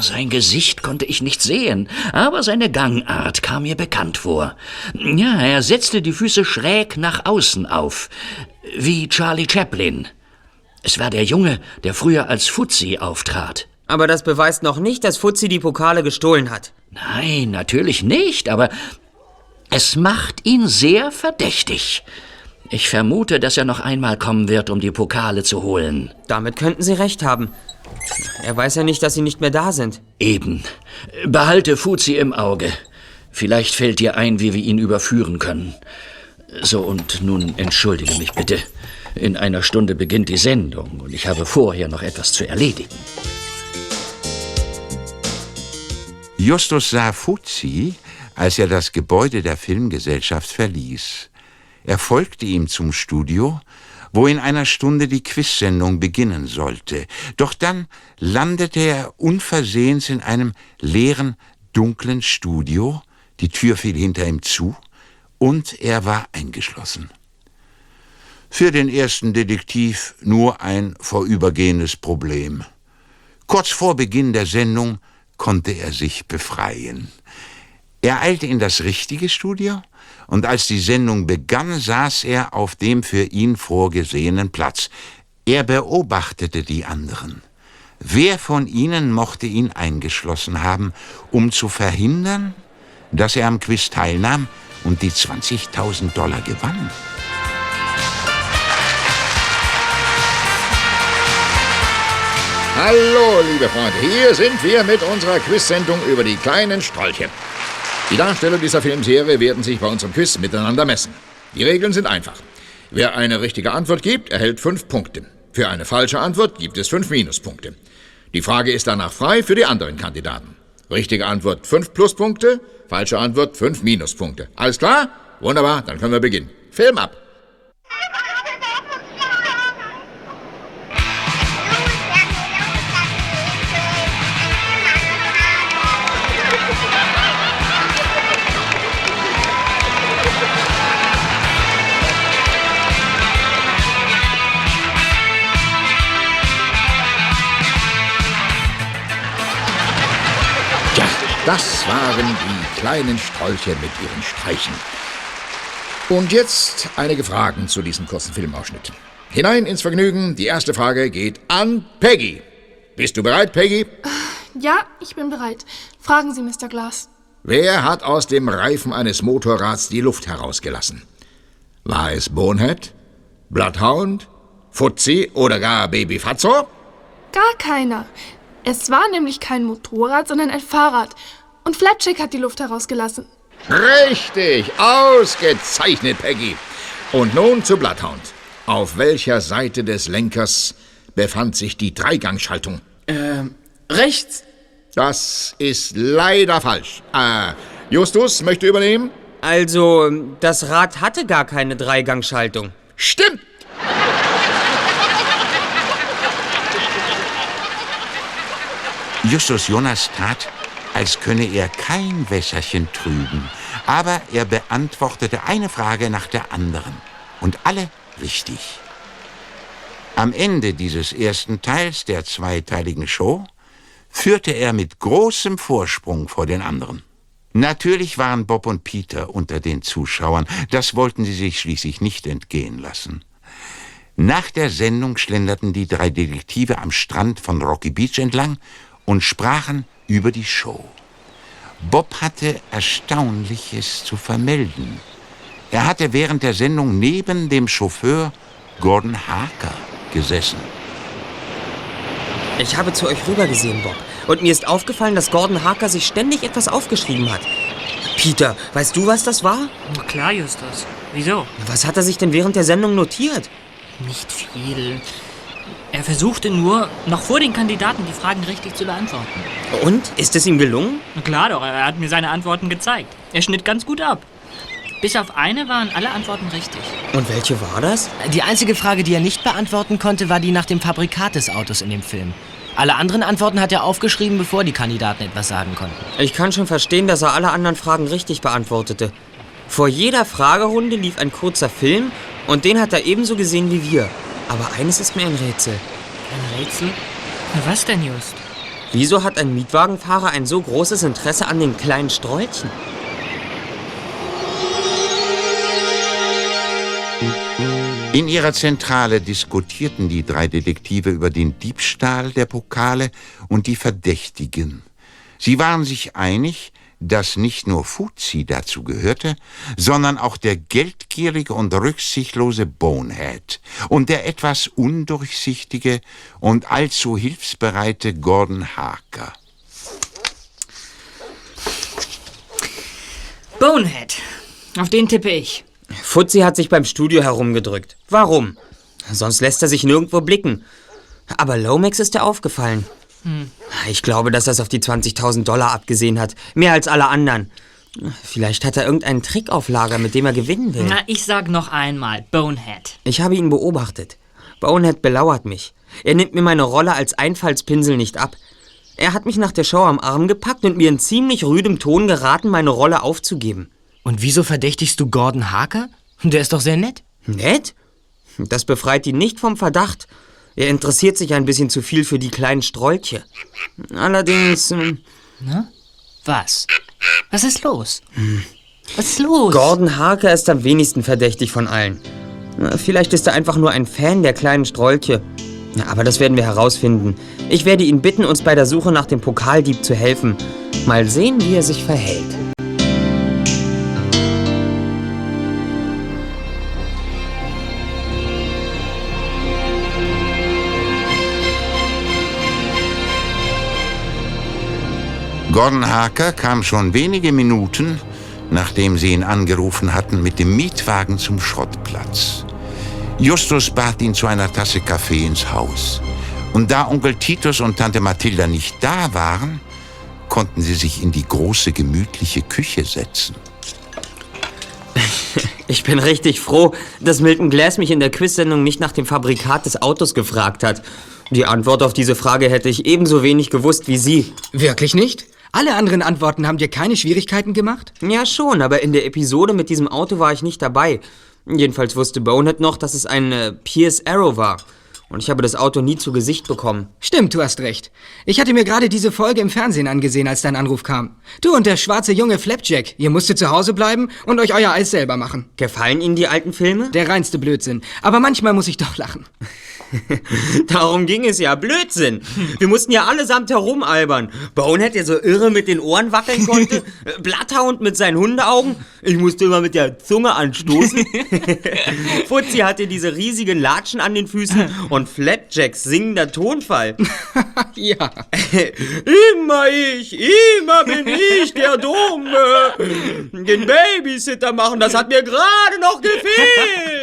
[SPEAKER 11] Sein Gesicht konnte ich nicht sehen, aber seine Gangart kam mir bekannt vor. Ja, er setzte die Füße schräg nach außen auf, wie Charlie Chaplin. Es war der Junge, der früher als Fuzzi auftrat.
[SPEAKER 3] Aber das beweist noch nicht, dass Fuzzi die Pokale gestohlen hat.
[SPEAKER 11] Nein, natürlich nicht, aber es macht ihn sehr verdächtig. Ich vermute, dass er noch einmal kommen wird, um die Pokale zu holen.
[SPEAKER 3] Damit könnten Sie recht haben. Er weiß ja nicht, dass Sie nicht mehr da sind.
[SPEAKER 11] Eben. Behalte Fuzzi im Auge. Vielleicht fällt dir ein, wie wir ihn überführen können. So, und nun entschuldige mich bitte. In einer Stunde beginnt die Sendung und ich habe vorher noch etwas zu erledigen.
[SPEAKER 2] Justus sah Fuzzi, als er das Gebäude der Filmgesellschaft verließ. Er folgte ihm zum Studio, wo in einer Stunde die Quizsendung beginnen sollte. Doch dann landete er unversehens in einem leeren, dunklen Studio, die Tür fiel hinter ihm zu und er war eingeschlossen. Für den ersten Detektiv nur ein vorübergehendes Problem. Kurz vor Beginn der Sendung konnte er sich befreien. Er eilte in das richtige Studio und als die Sendung begann, saß er auf dem für ihn vorgesehenen Platz. Er beobachtete die anderen. Wer von ihnen mochte ihn eingeschlossen haben, um zu verhindern, dass er am Quiz teilnahm und die 20.000 Dollar gewann?
[SPEAKER 7] Hallo, liebe Freunde, hier sind wir mit unserer Quiz-Sendung über die kleinen Strolche. Die Darsteller dieser Filmserie werden sich bei unserem Quiz miteinander messen. Die Regeln sind einfach. Wer eine richtige Antwort gibt, erhält fünf Punkte. Für eine falsche Antwort gibt es fünf Minuspunkte. Die Frage ist danach frei für die anderen Kandidaten. Richtige Antwort fünf Pluspunkte, falsche Antwort fünf Minuspunkte. Alles klar? Wunderbar, dann können wir beginnen. Film ab! Das waren die kleinen Strolche mit ihren Streichen. Und jetzt einige Fragen zu diesem kurzen Filmausschnitt. Hinein ins Vergnügen. Die erste Frage geht an Peggy. Bist du bereit, Peggy?
[SPEAKER 9] Ja, ich bin bereit. Fragen Sie, Mr. Glass.
[SPEAKER 7] Wer hat aus dem Reifen eines Motorrads die Luft herausgelassen? War es Bonehead, Bloodhound, Fuzzi oder gar Baby Fatso?
[SPEAKER 9] Gar keiner. Es war nämlich kein Motorrad, sondern ein Fahrrad. Und Flapjack hat die Luft herausgelassen.
[SPEAKER 7] Richtig, ausgezeichnet, Peggy. Und nun zu Bloodhound. Auf welcher Seite des Lenkers befand sich die Dreigangschaltung?
[SPEAKER 8] Ähm, rechts.
[SPEAKER 7] Das ist leider falsch. Äh, Justus möchte übernehmen?
[SPEAKER 3] Also, das Rad hatte gar keine Dreigangschaltung.
[SPEAKER 7] Stimmt!
[SPEAKER 2] Justus Jonas tat, als könne er kein Wässerchen trüben, aber er beantwortete eine Frage nach der anderen und alle richtig. Am Ende dieses ersten Teils der zweiteiligen Show führte er mit großem Vorsprung vor den anderen. Natürlich waren Bob und Peter unter den Zuschauern, das wollten sie sich schließlich nicht entgehen lassen. Nach der Sendung schlenderten die drei Detektive am Strand von Rocky Beach entlang und sprachen über die Show. Bob hatte Erstaunliches zu vermelden. Er hatte während der Sendung neben dem Chauffeur Gordon Harker gesessen.
[SPEAKER 3] Ich habe zu euch rübergesehen, Bob. Und mir ist aufgefallen, dass Gordon Harker sich ständig etwas aufgeschrieben hat. Peter, weißt du, was das war?
[SPEAKER 4] Na klar, Justus. Wieso?
[SPEAKER 3] Was hat er sich denn während der Sendung notiert?
[SPEAKER 4] Nicht viel. Er versuchte nur, noch vor den Kandidaten die Fragen richtig zu beantworten.
[SPEAKER 3] Und? Ist es ihm gelungen?
[SPEAKER 4] Na klar doch, er hat mir seine Antworten gezeigt. Er schnitt ganz gut ab. Bis auf eine waren alle Antworten richtig.
[SPEAKER 3] Und welche war das?
[SPEAKER 15] Die einzige Frage, die er nicht beantworten konnte, war die nach dem Fabrikat des Autos in dem Film. Alle anderen Antworten hat er aufgeschrieben, bevor die Kandidaten etwas sagen konnten.
[SPEAKER 3] Ich kann schon verstehen, dass er alle anderen Fragen richtig beantwortete. Vor jeder Fragerunde lief ein kurzer Film und den hat er ebenso gesehen wie wir. Aber eines ist mir ein Rätsel.
[SPEAKER 4] Ein Rätsel? Na, was denn, Just?
[SPEAKER 3] Wieso hat ein Mietwagenfahrer ein so großes Interesse an den kleinen Strolchen?
[SPEAKER 2] In ihrer Zentrale diskutierten die drei Detektive über den Diebstahl der Pokale und die Verdächtigen. Sie waren sich einig, dass nicht nur Fuzzi dazu gehörte, sondern auch der geldgierige und rücksichtslose Bonehead und der etwas undurchsichtige und allzu hilfsbereite Gordon Harker.
[SPEAKER 4] Bonehead. Auf den tippe ich.
[SPEAKER 3] Fuzzi hat sich beim Studio herumgedrückt. Warum? Sonst lässt er sich nirgendwo blicken. Aber Lomax ist er aufgefallen.
[SPEAKER 4] Hm.
[SPEAKER 3] Ich glaube, dass er es auf die 20.000 Dollar abgesehen hat. Mehr als alle anderen. Vielleicht hat er irgendeinen Trick auf Lager, mit dem er gewinnen will.
[SPEAKER 4] Na, ich sag noch einmal, Bonehead.
[SPEAKER 3] Ich habe ihn beobachtet. Bonehead belauert mich. Er nimmt mir meine Rolle als Einfallspinsel nicht ab. Er hat mich nach der Show am Arm gepackt und mir in ziemlich rüdem Ton geraten, meine Rolle aufzugeben.
[SPEAKER 15] Und wieso verdächtigst du Gordon Harker? Der ist doch sehr nett.
[SPEAKER 3] Nett? Das befreit ihn nicht vom Verdacht. Er interessiert sich ein bisschen zu viel für die kleinen Strolche. Allerdings. ähm,
[SPEAKER 15] Na? Was? Was ist los? Was ist los?
[SPEAKER 3] Gordon Harker ist am wenigsten verdächtig von allen. Vielleicht ist er einfach nur ein Fan der kleinen Strolche. Aber das werden wir herausfinden. Ich werde ihn bitten, uns bei der Suche nach dem Pokaldieb zu helfen. Mal sehen, wie er sich verhält.
[SPEAKER 2] Gordon Harker kam schon wenige Minuten, nachdem sie ihn angerufen hatten, mit dem Mietwagen zum Schrottplatz. Justus bat ihn zu einer Tasse Kaffee ins Haus. Und da Onkel Titus und Tante Mathilda nicht da waren, konnten sie sich in die große, gemütliche Küche setzen.
[SPEAKER 3] Ich bin richtig froh, dass Milton Glass mich in der Quizsendung nicht nach dem Fabrikat des Autos gefragt hat. Die Antwort auf diese Frage hätte ich ebenso wenig gewusst wie Sie.
[SPEAKER 16] Wirklich nicht? Alle anderen Antworten haben dir keine Schwierigkeiten gemacht?
[SPEAKER 3] Ja, schon, aber in der Episode mit diesem Auto war ich nicht dabei. Jedenfalls wusste Bonehead noch, dass es ein äh, Pierce Arrow war. Und ich habe das Auto nie zu Gesicht bekommen.
[SPEAKER 16] Stimmt, du hast recht. Ich hatte mir gerade diese Folge im Fernsehen angesehen, als dein Anruf kam. Du und der schwarze Junge Flapjack, ihr musstet zu Hause bleiben und euch euer Eis selber machen.
[SPEAKER 3] Gefallen Ihnen die alten Filme?
[SPEAKER 16] Der reinste Blödsinn. Aber manchmal muss ich doch lachen.
[SPEAKER 3] Darum ging es ja. Blödsinn. Wir mussten ja allesamt herumalbern. Bonehead, der so irre mit den Ohren wackeln konnte. Äh, Bloodhound mit seinen Hundeaugen. Ich musste immer mit der Zunge anstoßen. Fuzzi hatte diese riesigen Latschen an den Füßen und Flapjacks singender Tonfall.
[SPEAKER 16] ja.
[SPEAKER 3] Immer ich, immer bin ich der Dumme. Den Babysitter machen, das hat mir gerade noch gefehlt.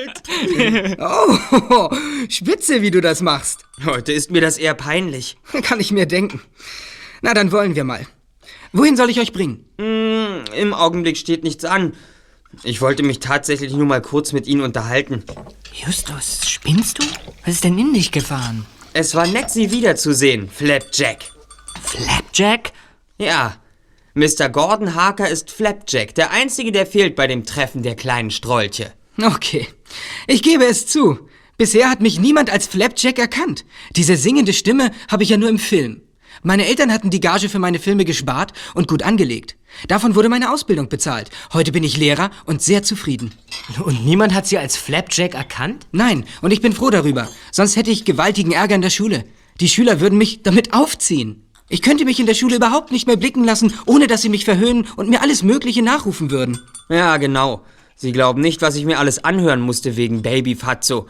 [SPEAKER 16] Oh, spitze, wie du das machst.
[SPEAKER 3] Heute ist mir das eher peinlich.
[SPEAKER 16] Kann ich mir denken. Na, dann wollen wir mal. Wohin soll ich euch bringen?
[SPEAKER 3] Hm, Im Augenblick steht nichts an. Ich wollte mich tatsächlich nur mal kurz mit Ihnen unterhalten.
[SPEAKER 15] Justus, spinnst du? Was ist denn in dich gefahren?
[SPEAKER 3] Es war nett, Sie wiederzusehen, Flapjack.
[SPEAKER 15] Flapjack?
[SPEAKER 3] Ja. Mr. Gordon Harker ist Flapjack, der Einzige, der fehlt bei dem Treffen der kleinen Strolche.
[SPEAKER 16] Okay. Ich gebe es zu. Bisher hat mich niemand als Flapjack erkannt. Diese singende Stimme habe ich ja nur im Film. Meine Eltern hatten die Gage für meine Filme gespart und gut angelegt. Davon wurde meine Ausbildung bezahlt. Heute bin ich Lehrer und sehr zufrieden.
[SPEAKER 15] Und niemand hat sie als Flapjack erkannt?
[SPEAKER 16] Nein, und ich bin froh darüber. Sonst hätte ich gewaltigen Ärger in der Schule. Die Schüler würden mich damit aufziehen. Ich könnte mich in der Schule überhaupt nicht mehr blicken lassen, ohne dass sie mich verhöhnen und mir alles Mögliche nachrufen würden.
[SPEAKER 3] Ja, genau. Sie glauben nicht, was ich mir alles anhören musste wegen Baby Fatso.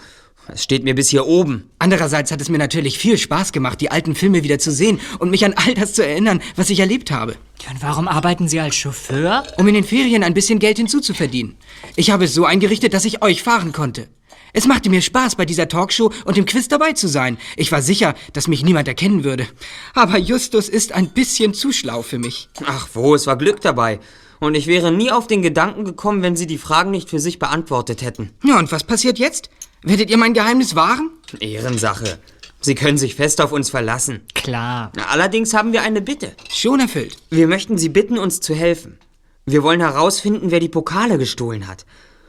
[SPEAKER 3] Es steht mir bis hier oben.
[SPEAKER 16] Andererseits hat es mir natürlich viel Spaß gemacht, die alten Filme wieder zu sehen und mich an all das zu erinnern, was ich erlebt habe.
[SPEAKER 15] Und warum arbeiten Sie als Chauffeur?
[SPEAKER 16] Um in den Ferien ein bisschen Geld hinzuzuverdienen. Ich habe es so eingerichtet, dass ich euch fahren konnte. Es machte mir Spaß, bei dieser Talkshow und dem Quiz dabei zu sein. Ich war sicher, dass mich niemand erkennen würde. Aber Justus ist ein bisschen zu schlau für mich.
[SPEAKER 3] Ach wo, es war Glück dabei. Und ich wäre nie auf den Gedanken gekommen, wenn Sie die Fragen nicht für sich beantwortet hätten.
[SPEAKER 16] Ja, und was passiert jetzt? Werdet ihr mein Geheimnis wahren?
[SPEAKER 3] Ehrensache. Sie können sich fest auf uns verlassen.
[SPEAKER 15] Klar.
[SPEAKER 3] Allerdings haben wir eine Bitte.
[SPEAKER 16] Schon erfüllt.
[SPEAKER 3] Wir möchten Sie bitten, uns zu helfen. Wir wollen herausfinden, wer die Pokale gestohlen hat.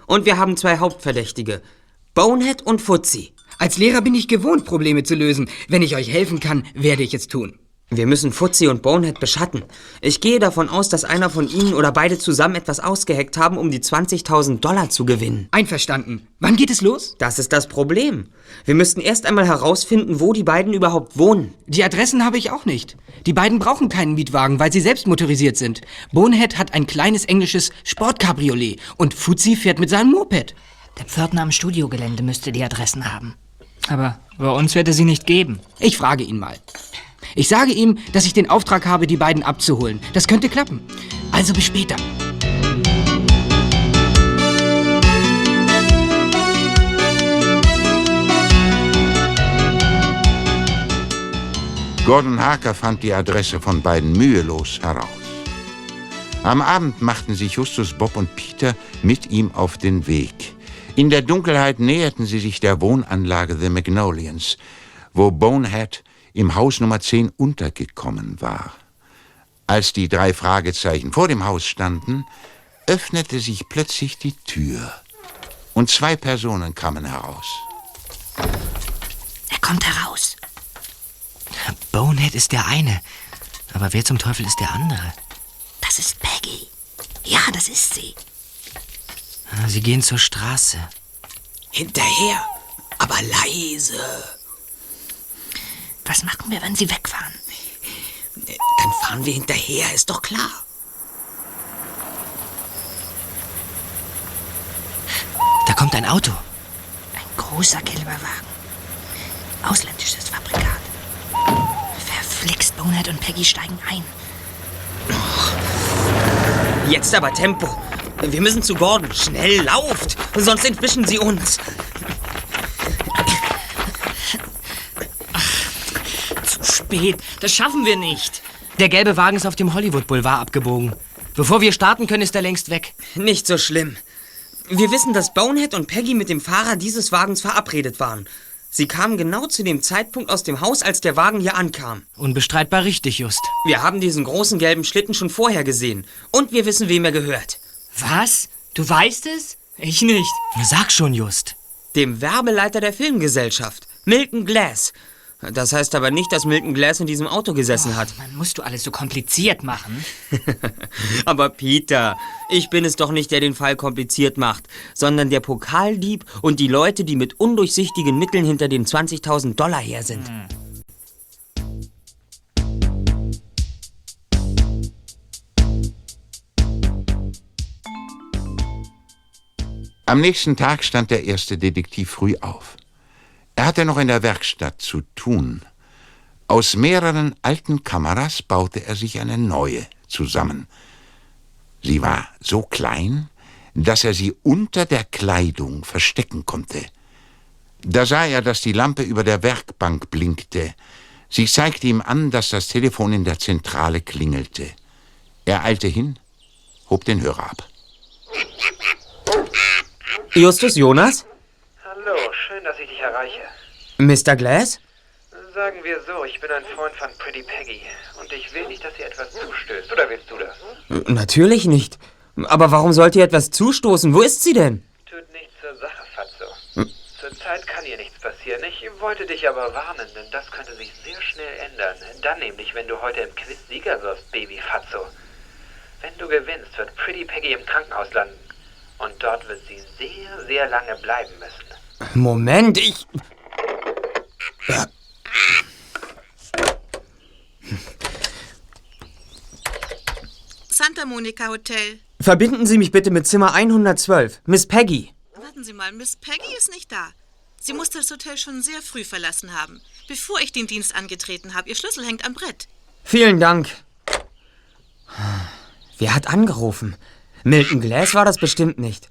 [SPEAKER 3] Und wir haben zwei Hauptverdächtige. Bonehead und Fuzzy.
[SPEAKER 16] Als Lehrer bin ich gewohnt, Probleme zu lösen. Wenn ich euch helfen kann, werde ich es tun.
[SPEAKER 3] Wir müssen Fuzzy und Bonehead beschatten. Ich gehe davon aus, dass einer von ihnen oder beide zusammen etwas ausgeheckt haben, um die 20.000 Dollar zu gewinnen.
[SPEAKER 16] Einverstanden. Wann geht es los?
[SPEAKER 3] Das ist das Problem. Wir müssten erst einmal herausfinden, wo die beiden überhaupt wohnen.
[SPEAKER 16] Die Adressen habe ich auch nicht. Die beiden brauchen keinen Mietwagen, weil sie selbst motorisiert sind. Bonehead hat ein kleines englisches Sportcabriolet und Fuzzy fährt mit seinem Moped.
[SPEAKER 15] Der Pförtner am Studiogelände müsste die Adressen haben. Aber bei uns wird er sie nicht geben.
[SPEAKER 16] Ich frage ihn mal. Ich sage ihm, dass ich den Auftrag habe, die beiden abzuholen. Das könnte klappen. Also bis später.
[SPEAKER 2] Gordon Harker fand die Adresse von beiden mühelos heraus. Am Abend machten sich Justus, Bob und Peter mit ihm auf den Weg. In der Dunkelheit näherten sie sich der Wohnanlage The Magnolians, wo Bonehead im Haus Nummer 10 untergekommen war. Als die drei Fragezeichen vor dem Haus standen, öffnete sich plötzlich die Tür und zwei Personen kamen heraus.
[SPEAKER 14] kommt heraus.
[SPEAKER 15] Bonehead ist der eine. Aber wer zum Teufel ist der andere?
[SPEAKER 14] Das ist Peggy. Ja, das ist sie.
[SPEAKER 15] Sie gehen zur Straße.
[SPEAKER 16] Hinterher, aber leise.
[SPEAKER 14] Was machen wir, wenn sie wegfahren?
[SPEAKER 16] Dann fahren wir hinterher, ist doch klar.
[SPEAKER 15] Da kommt ein Auto.
[SPEAKER 14] Ein großer gelber Wagen. Ausländisches Fabrikat. Verflixt, Bonehead und Peggy steigen ein.
[SPEAKER 3] Jetzt aber Tempo. Wir müssen zu Gordon. Schnell, lauft! Sonst entwischen sie uns.
[SPEAKER 4] Zu spät. Das schaffen wir nicht.
[SPEAKER 15] Der gelbe Wagen ist auf dem Hollywood Boulevard abgebogen. Bevor wir starten können, ist er längst weg.
[SPEAKER 3] Nicht so schlimm. Wir wissen, dass Bonehead und Peggy mit dem Fahrer dieses Wagens verabredet waren. Sie kamen genau zu dem Zeitpunkt aus dem Haus, als der Wagen hier ankam.
[SPEAKER 15] Unbestreitbar richtig, Just.
[SPEAKER 3] Wir haben diesen großen gelben Schlitten schon vorher gesehen. Und wir wissen, wem er gehört.
[SPEAKER 4] Was? Du weißt es? Ich nicht.
[SPEAKER 15] Sag schon, Just.
[SPEAKER 3] Dem Werbeleiter der Filmgesellschaft, Milton Glass. Das heißt aber nicht, dass Milton Glass in diesem Auto gesessen hat.
[SPEAKER 4] Man musst du alles so kompliziert machen.
[SPEAKER 3] Aber Peter, ich bin es doch nicht, der den Fall kompliziert macht, sondern der Pokaldieb und die Leute, die mit undurchsichtigen Mitteln hinter den 20.000 Dollar her sind.
[SPEAKER 2] Am nächsten Tag stand der erste Detektiv früh auf. Er hatte noch in der Werkstatt zu tun. Aus mehreren alten Kameras baute er sich eine neue zusammen. Sie war so klein, dass er sie unter der Kleidung verstecken konnte. Da sah er, dass die Lampe über der Werkbank blinkte. Sie zeigte ihm an, dass das Telefon in der Zentrale klingelte. Er eilte hin, hob den Hörer ab.
[SPEAKER 3] Justus Jonas?
[SPEAKER 17] Hallo, schön, dass ich dich erreiche.
[SPEAKER 3] Mr. Glass?
[SPEAKER 17] Sagen wir so, ich bin ein Freund von Pretty Peggy und ich will nicht, dass ihr etwas zustößt. Oder willst du das?
[SPEAKER 3] Natürlich nicht. Aber warum sollte ihr etwas zustoßen? Wo ist sie denn?
[SPEAKER 17] Tut nichts zur Sache, Fatso. Zurzeit kann ihr nichts passieren. Ich wollte dich aber warnen, denn das könnte sich sehr schnell ändern. Dann nämlich, wenn du heute im Quiz Sieger wirst, Baby Fatso. Wenn du gewinnst, wird Pretty Peggy im Krankenhaus landen. Und dort wird sie sehr, sehr lange bleiben müssen.
[SPEAKER 3] Moment, ich.
[SPEAKER 18] Santa Monica Hotel.
[SPEAKER 3] Verbinden Sie mich bitte mit Zimmer 112. Miss Peggy.
[SPEAKER 18] Warten Sie mal, Miss Peggy ist nicht da. Sie muss das Hotel schon sehr früh verlassen haben, bevor ich den Dienst angetreten habe. Ihr Schlüssel hängt am Brett.
[SPEAKER 3] Vielen Dank. Wer hat angerufen? Milton Glass war das bestimmt nicht.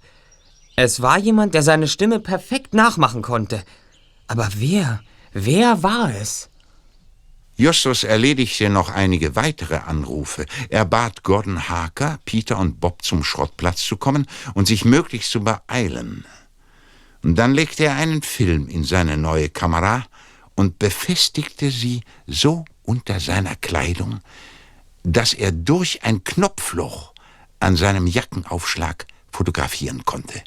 [SPEAKER 3] Es war jemand, der seine Stimme perfekt nachmachen konnte. Aber wer? Wer war es?
[SPEAKER 2] Justus erledigte noch einige weitere Anrufe. Er bat Gordon Harker, Peter und Bob zum Schrottplatz zu kommen und sich möglichst zu beeilen. Und dann legte er einen Film in seine neue Kamera und befestigte sie so unter seiner Kleidung, dass er durch ein Knopfloch an seinem Jackenaufschlag fotografieren konnte.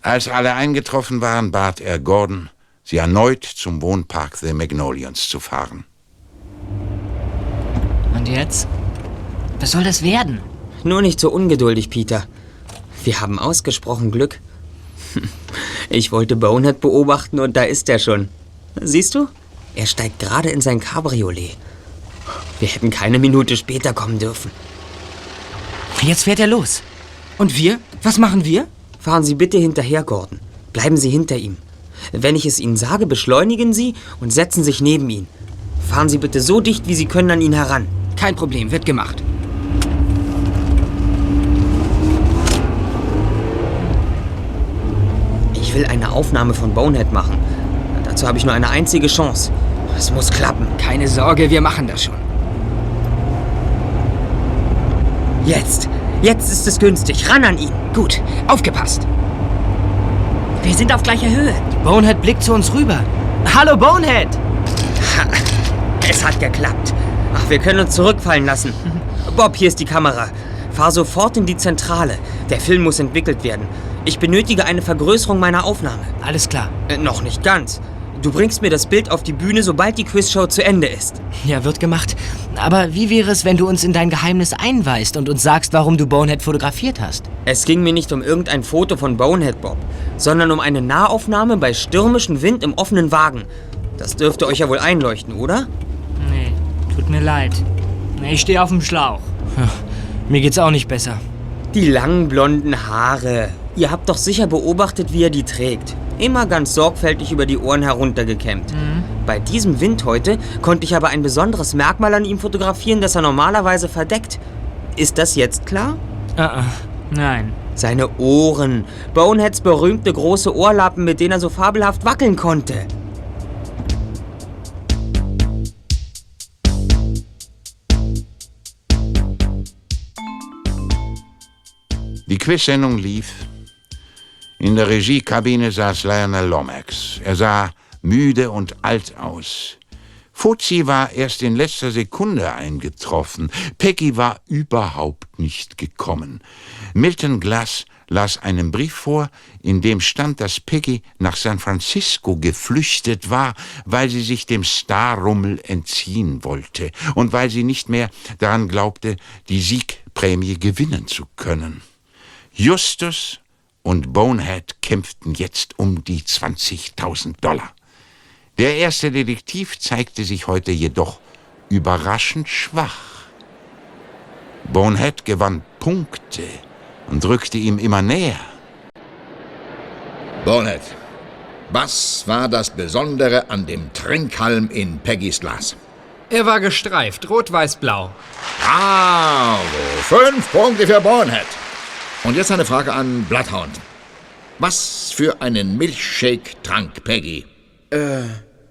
[SPEAKER 2] Als alle eingetroffen waren, bat er Gordon, sie erneut zum Wohnpark The Magnolians zu fahren.
[SPEAKER 4] Und jetzt? Was soll das werden?
[SPEAKER 3] Nur nicht so ungeduldig, Peter. Wir haben ausgesprochen Glück. Ich wollte Bonehead beobachten und da ist er schon. Siehst du? Er steigt gerade in sein Cabriolet. Wir hätten keine Minute später kommen dürfen.
[SPEAKER 15] Jetzt fährt er los.
[SPEAKER 16] Und wir? Was machen wir?
[SPEAKER 3] Fahren Sie bitte hinterher, Gordon. Bleiben Sie hinter ihm. Wenn ich es Ihnen sage, beschleunigen Sie und setzen sich neben ihn. Fahren Sie bitte so dicht, wie Sie können an ihn heran.
[SPEAKER 16] Kein Problem, wird gemacht.
[SPEAKER 3] Ich will eine Aufnahme von Bonehead machen. Dazu habe ich nur eine einzige Chance. Es muss klappen.
[SPEAKER 16] Keine Sorge, wir machen das schon.
[SPEAKER 3] Jetzt. Jetzt ist es günstig. Ran an ihn.
[SPEAKER 16] Gut, aufgepasst.
[SPEAKER 4] Wir sind auf gleicher Höhe.
[SPEAKER 15] Bonehead blickt zu uns rüber. Hallo, Bonehead!
[SPEAKER 3] Ha, es hat geklappt. Ach, wir können uns zurückfallen lassen. Bob, hier ist die Kamera. Fahr sofort in die Zentrale. Der Film muss entwickelt werden. Ich benötige eine Vergrößerung meiner Aufnahme.
[SPEAKER 15] Alles klar.
[SPEAKER 3] Äh, noch nicht ganz. Du bringst mir das Bild auf die Bühne, sobald die Quizshow zu Ende ist.
[SPEAKER 15] Ja, wird gemacht. Aber wie wäre es, wenn du uns in dein Geheimnis einweist und uns sagst, warum du Bonehead fotografiert hast?
[SPEAKER 3] Es ging mir nicht um irgendein Foto von Bonehead Bob, sondern um eine Nahaufnahme bei stürmischem Wind im offenen Wagen. Das dürfte euch ja wohl einleuchten, oder?
[SPEAKER 4] Nee, tut mir leid. Ich stehe auf dem Schlauch.
[SPEAKER 15] Mir geht's auch nicht besser.
[SPEAKER 3] Die langen blonden Haare. Ihr habt doch sicher beobachtet, wie er die trägt. Immer ganz sorgfältig über die Ohren heruntergekämmt.
[SPEAKER 4] Mhm.
[SPEAKER 3] Bei diesem Wind heute konnte ich aber ein besonderes Merkmal an ihm fotografieren, das er normalerweise verdeckt. Ist das jetzt klar?
[SPEAKER 4] Ah, ah. Nein.
[SPEAKER 3] Seine Ohren. Boneheads berühmte große Ohrlappen, mit denen er so fabelhaft wackeln konnte.
[SPEAKER 2] Die Quizsendung lief. In der Regiekabine saß Lionel Lomax. Er sah müde und alt aus. Fuzzi war erst in letzter Sekunde eingetroffen. Peggy war überhaupt nicht gekommen. Milton Glass las einen Brief vor, in dem stand, dass Peggy nach San Francisco geflüchtet war, weil sie sich dem Starrummel entziehen wollte und weil sie nicht mehr daran glaubte, die Siegprämie gewinnen zu können. Justus und Bonehead kämpften jetzt um die 20.000 Dollar. Der erste Detektiv zeigte sich heute jedoch überraschend schwach. Bonehead gewann Punkte und rückte ihm immer näher.
[SPEAKER 7] Bonehead, was war das Besondere an dem Trinkhalm in Peggys Glas?
[SPEAKER 10] Er war gestreift, rot-weiß-blau.
[SPEAKER 7] Bravo! Fünf Punkte für Bonehead. Und jetzt eine Frage an Bloodhound. Was für einen Milchshake trank Peggy?
[SPEAKER 16] Äh,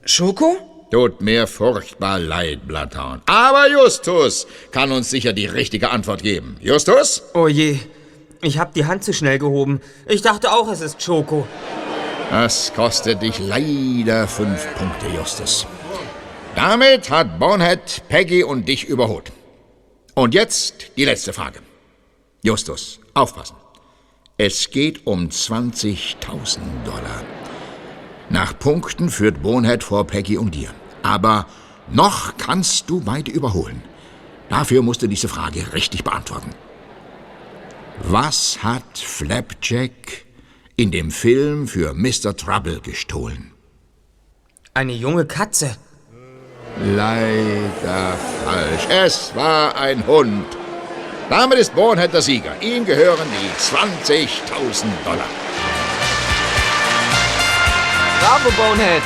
[SPEAKER 16] Schoko?
[SPEAKER 7] Tut mir furchtbar leid, Bloodhound. Aber Justus kann uns sicher die richtige Antwort geben. Justus?
[SPEAKER 3] Oh je, ich hab die Hand zu schnell gehoben. Ich dachte auch, es ist Schoko.
[SPEAKER 7] Das kostet dich leider fünf Punkte, Justus. Damit hat Bonehead Peggy und dich überholt. Und jetzt die letzte Frage. Justus, aufpassen. Es geht um 20.000 Dollar. Nach Punkten führt Bonehead vor Peggy und dir. Aber noch kannst du beide überholen. Dafür musst du diese Frage richtig beantworten. Was hat Flapjack in dem Film für Mr. Trouble gestohlen?
[SPEAKER 3] Eine junge Katze.
[SPEAKER 7] Leider falsch. Es war ein Hund. Damit ist Bonehead der Sieger. Ihm gehören die 20.000 Dollar.
[SPEAKER 10] Bravo, Bonehead.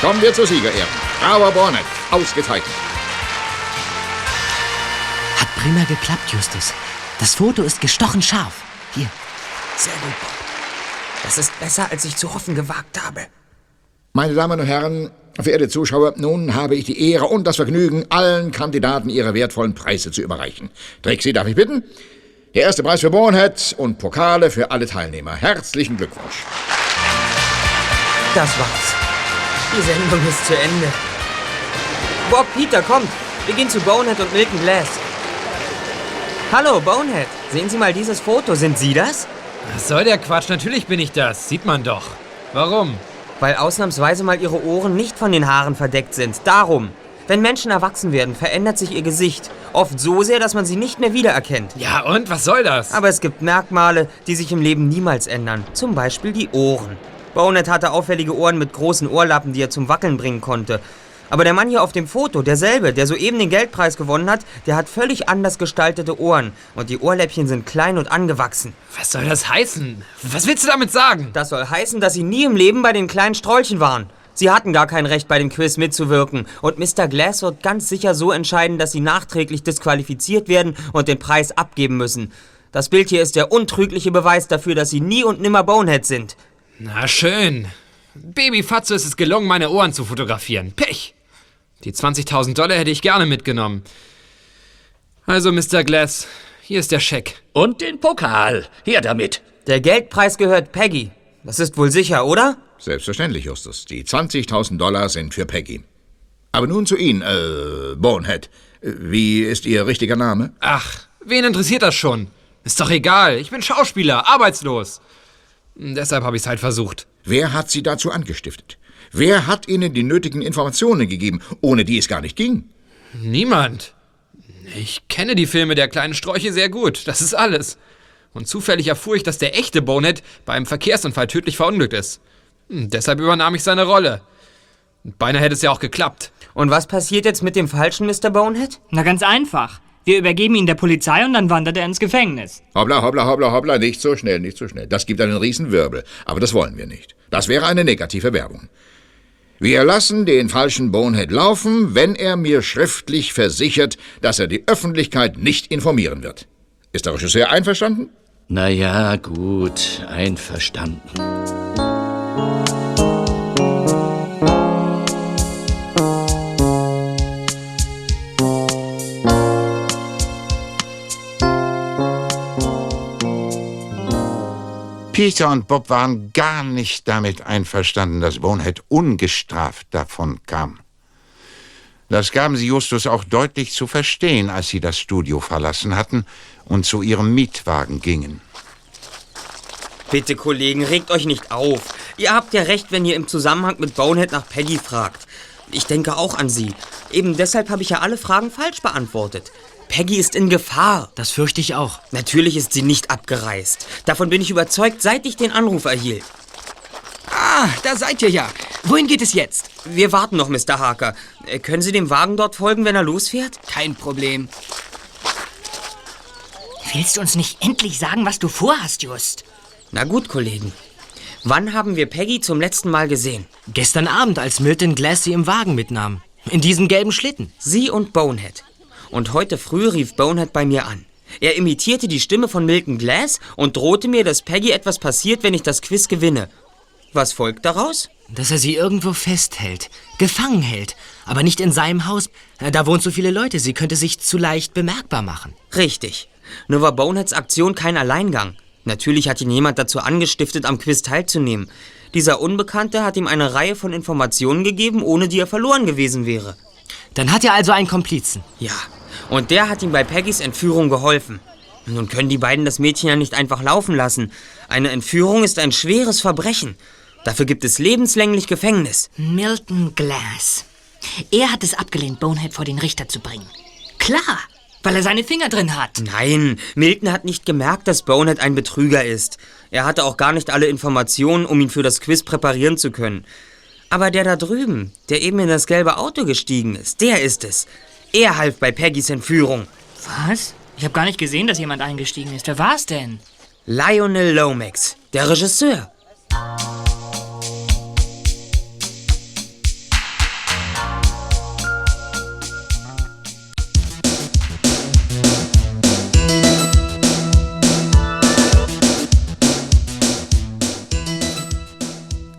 [SPEAKER 7] Kommen wir zur Siegerehrung. Bravo, Bonehead. Ausgezeichnet.
[SPEAKER 15] Hat prima geklappt, Justus. Das Foto ist gestochen scharf. Hier.
[SPEAKER 3] Sehr gut, Bob. Das ist besser, als ich zu hoffen gewagt habe.
[SPEAKER 7] Meine Damen und Herren, verehrte Zuschauer, nun habe ich die Ehre und das Vergnügen, allen Kandidaten ihre wertvollen Preise zu überreichen. Trixie, darf ich bitten? Der erste Preis für Bonehead und Pokale für alle Teilnehmer. Herzlichen Glückwunsch.
[SPEAKER 3] Das war's. Die Sendung ist zu Ende. Bob, Peter, kommt. Wir gehen zu Bonehead und Milton Glass. Hallo, Bonehead. Sehen Sie mal dieses Foto. Sind Sie das?
[SPEAKER 10] Was soll der Quatsch? Natürlich bin ich das. Sieht man doch. Warum?
[SPEAKER 3] Weil ausnahmsweise mal ihre Ohren nicht von den Haaren verdeckt sind. Darum. Wenn Menschen erwachsen werden, verändert sich ihr Gesicht. Oft so sehr, dass man sie nicht mehr wiedererkennt.
[SPEAKER 10] Ja, und? Was soll das?
[SPEAKER 3] Aber es gibt Merkmale, die sich im Leben niemals ändern. Zum Beispiel die Ohren. Bonehead hatte auffällige Ohren mit großen Ohrlappen, die er zum Wackeln bringen konnte. Aber der Mann hier auf dem Foto, derselbe, der soeben den Geldpreis gewonnen hat, der hat völlig anders gestaltete Ohren. Und die Ohrläppchen sind klein und angewachsen.
[SPEAKER 10] Was soll das heißen? Was willst du damit sagen?
[SPEAKER 3] Das soll heißen, dass sie nie im Leben bei den kleinen Strolchen waren. Sie hatten gar kein Recht, bei dem Quiz mitzuwirken. Und Mr. Glass wird ganz sicher so entscheiden, dass sie nachträglich disqualifiziert werden und den Preis abgeben müssen. Das Bild hier ist der untrügliche Beweis dafür, dass sie nie und nimmer Bonehead sind.
[SPEAKER 10] Na schön. Baby Fatso ist es gelungen, meine Ohren zu fotografieren. Pech! Die 20.000 Dollar hätte ich gerne mitgenommen. Also, Mr. Glass, hier ist der Scheck.
[SPEAKER 11] Und den Pokal. Her damit.
[SPEAKER 3] Der Geldpreis gehört Peggy. Das ist wohl sicher, oder?
[SPEAKER 7] Selbstverständlich, Justus. Die 20.000 Dollar sind für Peggy. Aber nun zu Ihnen, äh, Bonehead. Wie ist Ihr richtiger Name?
[SPEAKER 10] Ach, wen interessiert das schon? Ist doch egal. Ich bin Schauspieler, arbeitslos. Deshalb habe ich es halt versucht.
[SPEAKER 7] Wer hat Sie dazu angestiftet? Wer hat Ihnen die nötigen Informationen gegeben, ohne die es gar nicht ging?
[SPEAKER 10] Niemand. Ich kenne die Filme der kleinen Sträuche sehr gut, das ist alles. Und zufällig erfuhr ich, dass der echte Bonehead bei einem Verkehrsunfall tödlich verunglückt ist. Hm, deshalb übernahm ich seine Rolle. Beinahe hätte es ja auch geklappt.
[SPEAKER 3] Und was passiert jetzt mit dem falschen Mr. Bonehead?
[SPEAKER 4] Na ganz einfach. Wir übergeben ihn der Polizei und dann wandert er ins Gefängnis.
[SPEAKER 7] Hoppla, hoppla, hoppla, hoppla, nicht so schnell, nicht so schnell. Das gibt einen Riesenwirbel. Aber das wollen wir nicht. Das wäre eine negative Werbung. Wir lassen den falschen Bonehead laufen, wenn er mir schriftlich versichert, dass er die Öffentlichkeit nicht informieren wird. Ist der Regisseur einverstanden?
[SPEAKER 11] Na ja, gut, einverstanden.
[SPEAKER 2] Peter und Bob waren gar nicht damit einverstanden, dass Bonehead ungestraft davon kam. Das gaben sie Justus auch deutlich zu verstehen, als sie das Studio verlassen hatten und zu ihrem Mietwagen gingen.
[SPEAKER 3] Bitte, Kollegen, regt euch nicht auf. Ihr habt ja recht, wenn ihr im Zusammenhang mit Bonehead nach Peggy fragt. Ich denke auch an sie. Eben deshalb habe ich ja alle Fragen falsch beantwortet. Peggy ist in Gefahr.
[SPEAKER 15] Das fürchte ich auch.
[SPEAKER 3] Natürlich ist sie nicht abgereist. Davon bin ich überzeugt, seit ich den Anruf erhielt.
[SPEAKER 16] Ah, da seid ihr ja. Wohin geht es jetzt?
[SPEAKER 3] Wir warten noch, Mr. Harker. Äh, Können Sie dem Wagen dort folgen, wenn er losfährt?
[SPEAKER 16] Kein Problem.
[SPEAKER 14] Willst du uns nicht endlich sagen, was du vorhast, Just?
[SPEAKER 3] Na gut, Kollegen. Wann haben wir Peggy zum letzten Mal gesehen?
[SPEAKER 15] Gestern Abend, als Milton Glass sie im Wagen mitnahm. In diesem gelben Schlitten.
[SPEAKER 3] Sie und Bonehead. Und heute früh rief Bonehead bei mir an. Er imitierte die Stimme von Milton Glass und drohte mir, dass Peggy etwas passiert, wenn ich das Quiz gewinne. Was folgt daraus?
[SPEAKER 15] Dass er sie irgendwo festhält, gefangen hält, aber nicht in seinem Haus. Da wohnen so viele Leute, sie könnte sich zu leicht bemerkbar machen.
[SPEAKER 3] Richtig. Nur war Boneheads Aktion kein Alleingang. Natürlich hat ihn jemand dazu angestiftet, am Quiz teilzunehmen. Dieser Unbekannte hat ihm eine Reihe von Informationen gegeben, ohne die er verloren gewesen wäre.
[SPEAKER 15] Dann hat er also einen Komplizen.
[SPEAKER 3] Ja, und der hat ihm bei Peggys Entführung geholfen. Nun können die beiden das Mädchen ja nicht einfach laufen lassen. Eine Entführung ist ein schweres Verbrechen. Dafür gibt es lebenslänglich Gefängnis.
[SPEAKER 14] Milton Glass. Er hat es abgelehnt, Bonehead vor den Richter zu bringen. Klar, weil er seine Finger drin hat.
[SPEAKER 3] Nein, Milton hat nicht gemerkt, dass Bonehead ein Betrüger ist. Er hatte auch gar nicht alle Informationen, um ihn für das Quiz präparieren zu können. Aber der da drüben, der eben in das gelbe Auto gestiegen ist, der ist es. Er half bei Peggys Entführung.
[SPEAKER 4] Was? Ich habe gar nicht gesehen, dass jemand eingestiegen ist. Wer war es denn?
[SPEAKER 3] Lionel Lomax, der Regisseur.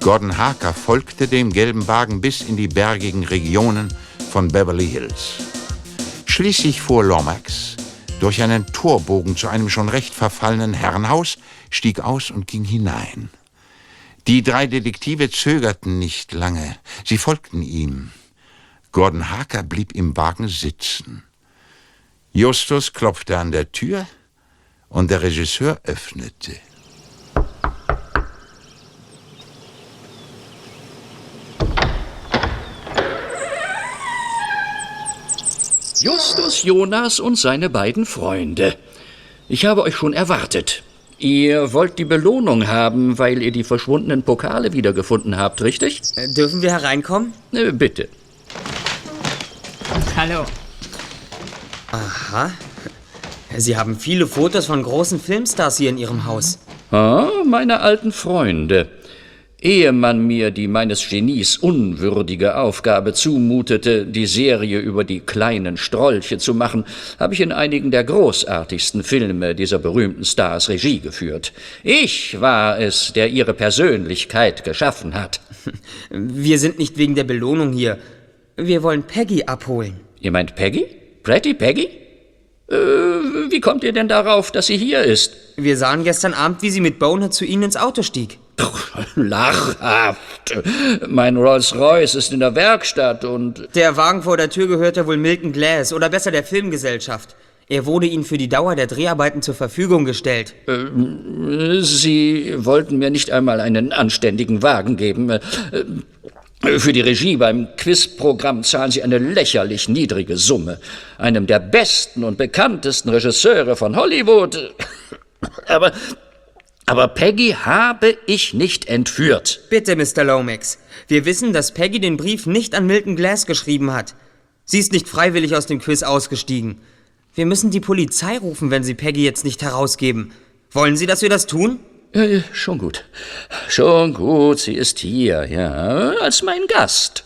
[SPEAKER 2] Gordon Harker folgte dem gelben Wagen bis in die bergigen Regionen von Beverly Hills. Schließlich fuhr Lomax durch einen Torbogen zu einem schon recht verfallenen Herrenhaus, stieg aus und ging hinein. Die drei Detektive zögerten nicht lange. Sie folgten ihm. Gordon Harker blieb im Wagen sitzen. Justus klopfte an der Tür und der Regisseur öffnete.
[SPEAKER 11] Justus Jonas und seine beiden Freunde. Ich habe euch schon erwartet. Ihr wollt die Belohnung haben, weil ihr die verschwundenen Pokale wiedergefunden habt, richtig?
[SPEAKER 3] Äh, dürfen wir hereinkommen?
[SPEAKER 11] Äh, bitte.
[SPEAKER 4] Hallo.
[SPEAKER 3] Aha. Sie haben viele Fotos von großen Filmstars hier in Ihrem Haus.
[SPEAKER 11] Ah, meine alten Freunde. Ehe man mir die meines Genies unwürdige Aufgabe zumutete, die Serie über die kleinen Strolche zu machen, habe ich in einigen der großartigsten Filme dieser berühmten Stars Regie geführt. Ich war es, der ihre Persönlichkeit geschaffen hat.
[SPEAKER 3] Wir sind nicht wegen der Belohnung hier. Wir wollen Peggy abholen.
[SPEAKER 11] Ihr meint Peggy? Pretty Peggy? Äh, wie kommt ihr denn darauf, dass sie hier ist?
[SPEAKER 3] Wir sahen gestern Abend, wie sie mit Bonehead zu Ihnen ins Auto stieg.
[SPEAKER 11] Lachhaft. Mein Rolls Royce ist in der Werkstatt und.
[SPEAKER 3] Der Wagen vor der Tür gehört ja wohl Milton Glass oder besser der Filmgesellschaft. Er wurde Ihnen für die Dauer der Dreharbeiten zur Verfügung gestellt.
[SPEAKER 11] Äh, Sie wollten mir nicht einmal einen anständigen Wagen geben. Äh, Für die Regie beim Quizprogramm zahlen Sie eine lächerlich niedrige Summe. Einem der besten und bekanntesten Regisseure von Hollywood. Aber, aber Peggy habe ich nicht entführt.
[SPEAKER 3] Bitte, Mr. Lomax. Wir wissen, dass Peggy den Brief nicht an Milton Glass geschrieben hat. Sie ist nicht freiwillig aus dem Quiz ausgestiegen. Wir müssen die Polizei rufen, wenn Sie Peggy jetzt nicht herausgeben. Wollen Sie, dass wir das tun?
[SPEAKER 11] Ja, schon gut. Schon gut, sie ist hier, ja, als mein Gast.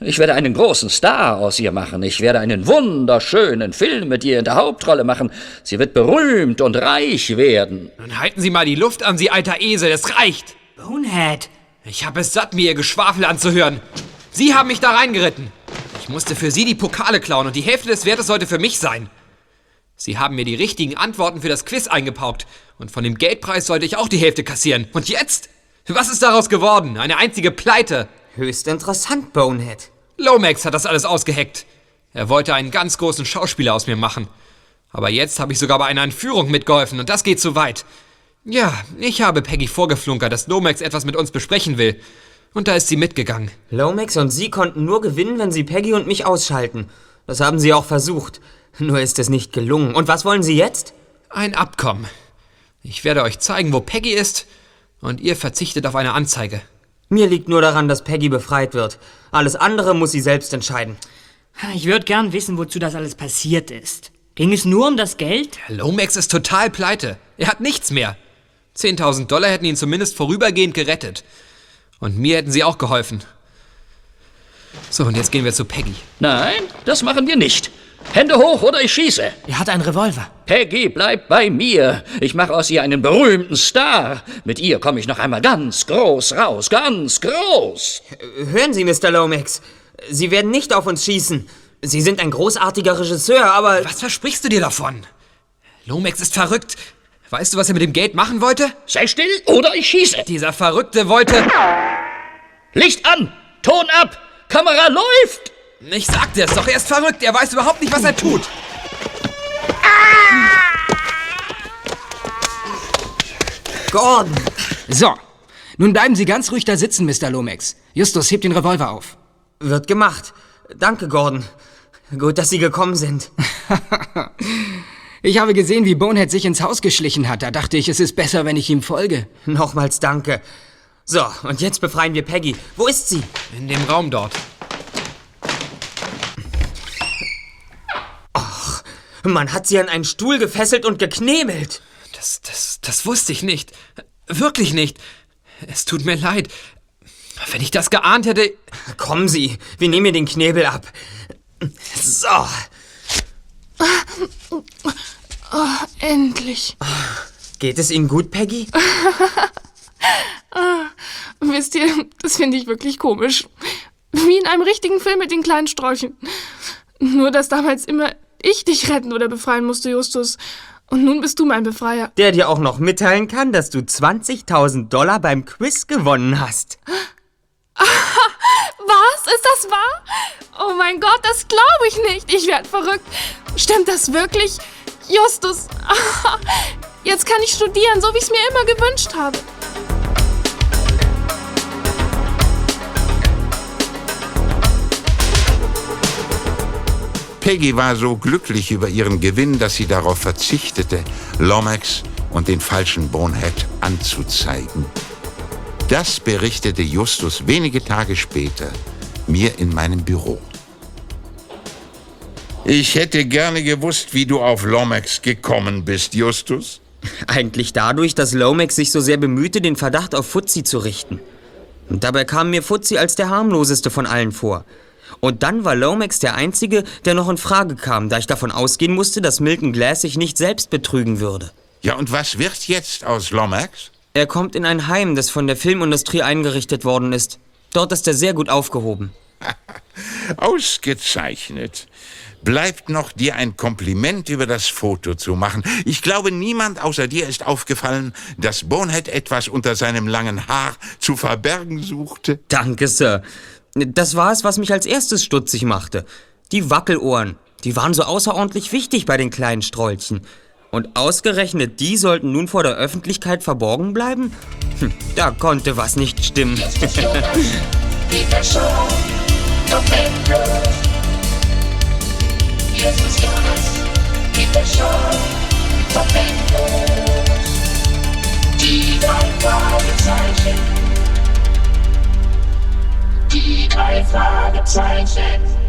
[SPEAKER 11] Ich werde einen großen Star aus ihr machen. Ich werde einen wunderschönen Film mit ihr in der Hauptrolle machen. Sie wird berühmt und reich werden.
[SPEAKER 10] Dann halten Sie mal die Luft an, Sie alter Esel, es reicht.
[SPEAKER 3] Bonehead.
[SPEAKER 10] Ich habe es satt, mir Ihr Geschwafel anzuhören. Sie haben mich da reingeritten. Ich musste für Sie die Pokale klauen und die Hälfte des Wertes sollte für mich sein. Sie haben mir die richtigen Antworten für das Quiz eingepaukt und von dem Geldpreis sollte ich auch die Hälfte kassieren. Und jetzt? Was ist daraus geworden? Eine einzige Pleite.
[SPEAKER 3] Höchst interessant, Bonehead.
[SPEAKER 10] Lomax hat das alles ausgeheckt. Er wollte einen ganz großen Schauspieler aus mir machen. Aber jetzt habe ich sogar bei einer Entführung mitgeholfen und das geht zu weit. Ja, ich habe Peggy vorgeflunkert, dass Lomax etwas mit uns besprechen will. Und da ist sie mitgegangen.
[SPEAKER 3] Lomax und Sie konnten nur gewinnen, wenn Sie Peggy und mich ausschalten. Das haben Sie auch versucht. Nur ist es nicht gelungen. Und was wollen Sie jetzt?
[SPEAKER 10] Ein Abkommen. Ich werde euch zeigen, wo Peggy ist, und ihr verzichtet auf eine Anzeige.
[SPEAKER 3] Mir liegt nur daran, dass Peggy befreit wird. Alles andere muss sie selbst entscheiden.
[SPEAKER 4] Ich würde gern wissen, wozu das alles passiert ist. Ging es nur um das Geld?
[SPEAKER 10] Lomax ist total pleite. Er hat nichts mehr. 10.000 Dollar hätten ihn zumindest vorübergehend gerettet. Und mir hätten sie auch geholfen. So, und jetzt gehen wir zu Peggy.
[SPEAKER 11] Nein, das machen wir nicht. Hände hoch oder ich schieße.
[SPEAKER 15] Er hat einen Revolver.
[SPEAKER 11] Peggy bleibt bei mir. Ich mache aus ihr einen berühmten Star. Mit ihr komme ich noch einmal ganz groß raus. Ganz groß.
[SPEAKER 3] Hören Sie, Mr. Lomax. Sie werden nicht auf uns schießen. Sie sind ein großartiger Regisseur, aber.
[SPEAKER 10] Was versprichst du dir davon? Lomax ist verrückt. Weißt du, was er mit dem Geld machen wollte?
[SPEAKER 11] Sei still oder ich schieße.
[SPEAKER 10] Dieser Verrückte wollte.
[SPEAKER 11] Licht an! Ton ab! Kamera läuft!
[SPEAKER 10] Ich sagte es doch, er ist verrückt. Er weiß überhaupt nicht, was er tut.
[SPEAKER 3] Gordon!
[SPEAKER 16] So, nun bleiben Sie ganz ruhig da sitzen, Mr. Lomax. Justus, hebt den Revolver auf.
[SPEAKER 3] Wird gemacht. Danke, Gordon. Gut, dass Sie gekommen sind.
[SPEAKER 16] ich habe gesehen, wie Bonehead sich ins Haus geschlichen hat. Da dachte ich, es ist besser, wenn ich ihm folge.
[SPEAKER 3] Nochmals danke. So, und jetzt befreien wir Peggy. Wo ist sie?
[SPEAKER 10] In dem Raum dort.
[SPEAKER 3] Ach, man hat sie an einen Stuhl gefesselt und geknebelt.
[SPEAKER 10] Das, das, das wusste ich nicht. Wirklich nicht. Es tut mir leid. Wenn ich das geahnt hätte.
[SPEAKER 3] Kommen Sie, wir nehmen ihr den Knebel ab. So.
[SPEAKER 9] Oh, endlich.
[SPEAKER 3] Geht es Ihnen gut, Peggy?
[SPEAKER 9] ah, wisst ihr, das finde ich wirklich komisch. Wie in einem richtigen Film mit den kleinen Sträuchen. Nur, dass damals immer ich dich retten oder befreien musste, Justus. Und nun bist du mein Befreier.
[SPEAKER 3] Der dir auch noch mitteilen kann, dass du 20.000 Dollar beim Quiz gewonnen hast.
[SPEAKER 9] Was? Ist das wahr? Oh mein Gott, das glaube ich nicht. Ich werde verrückt. Stimmt das wirklich? Justus, jetzt kann ich studieren, so wie ich es mir immer gewünscht habe.
[SPEAKER 2] Peggy war so glücklich über ihren Gewinn, dass sie darauf verzichtete, Lomax und den falschen Bonehead anzuzeigen. Das berichtete Justus wenige Tage später mir in meinem Büro. Ich hätte gerne gewusst, wie du auf Lomax gekommen bist, Justus.
[SPEAKER 3] Eigentlich dadurch, dass Lomax sich so sehr bemühte, den Verdacht auf Fuzzi zu richten. Und dabei kam mir Fuzzi als der harmloseste von allen vor. Und dann war Lomax der Einzige, der noch in Frage kam, da ich davon ausgehen musste, dass Milton Glass sich nicht selbst betrügen würde.
[SPEAKER 2] Ja, und was wird jetzt aus Lomax?
[SPEAKER 3] Er kommt in ein Heim, das von der Filmindustrie eingerichtet worden ist. Dort ist er sehr gut aufgehoben.
[SPEAKER 2] Ausgezeichnet. Bleibt noch dir ein Kompliment über das Foto zu machen. Ich glaube, niemand außer dir ist aufgefallen, dass Bonehead etwas unter seinem langen Haar zu verbergen suchte.
[SPEAKER 3] Danke, Sir. Das war es, was mich als erstes stutzig machte. Die Wackelohren. Die waren so außerordentlich wichtig bei den kleinen Strollchen. Und ausgerechnet die sollten nun vor der Öffentlichkeit verborgen bleiben? Hm, da konnte was nicht stimmen.
[SPEAKER 2] Die drei Fragezeichen. Die drei Fragezeichen.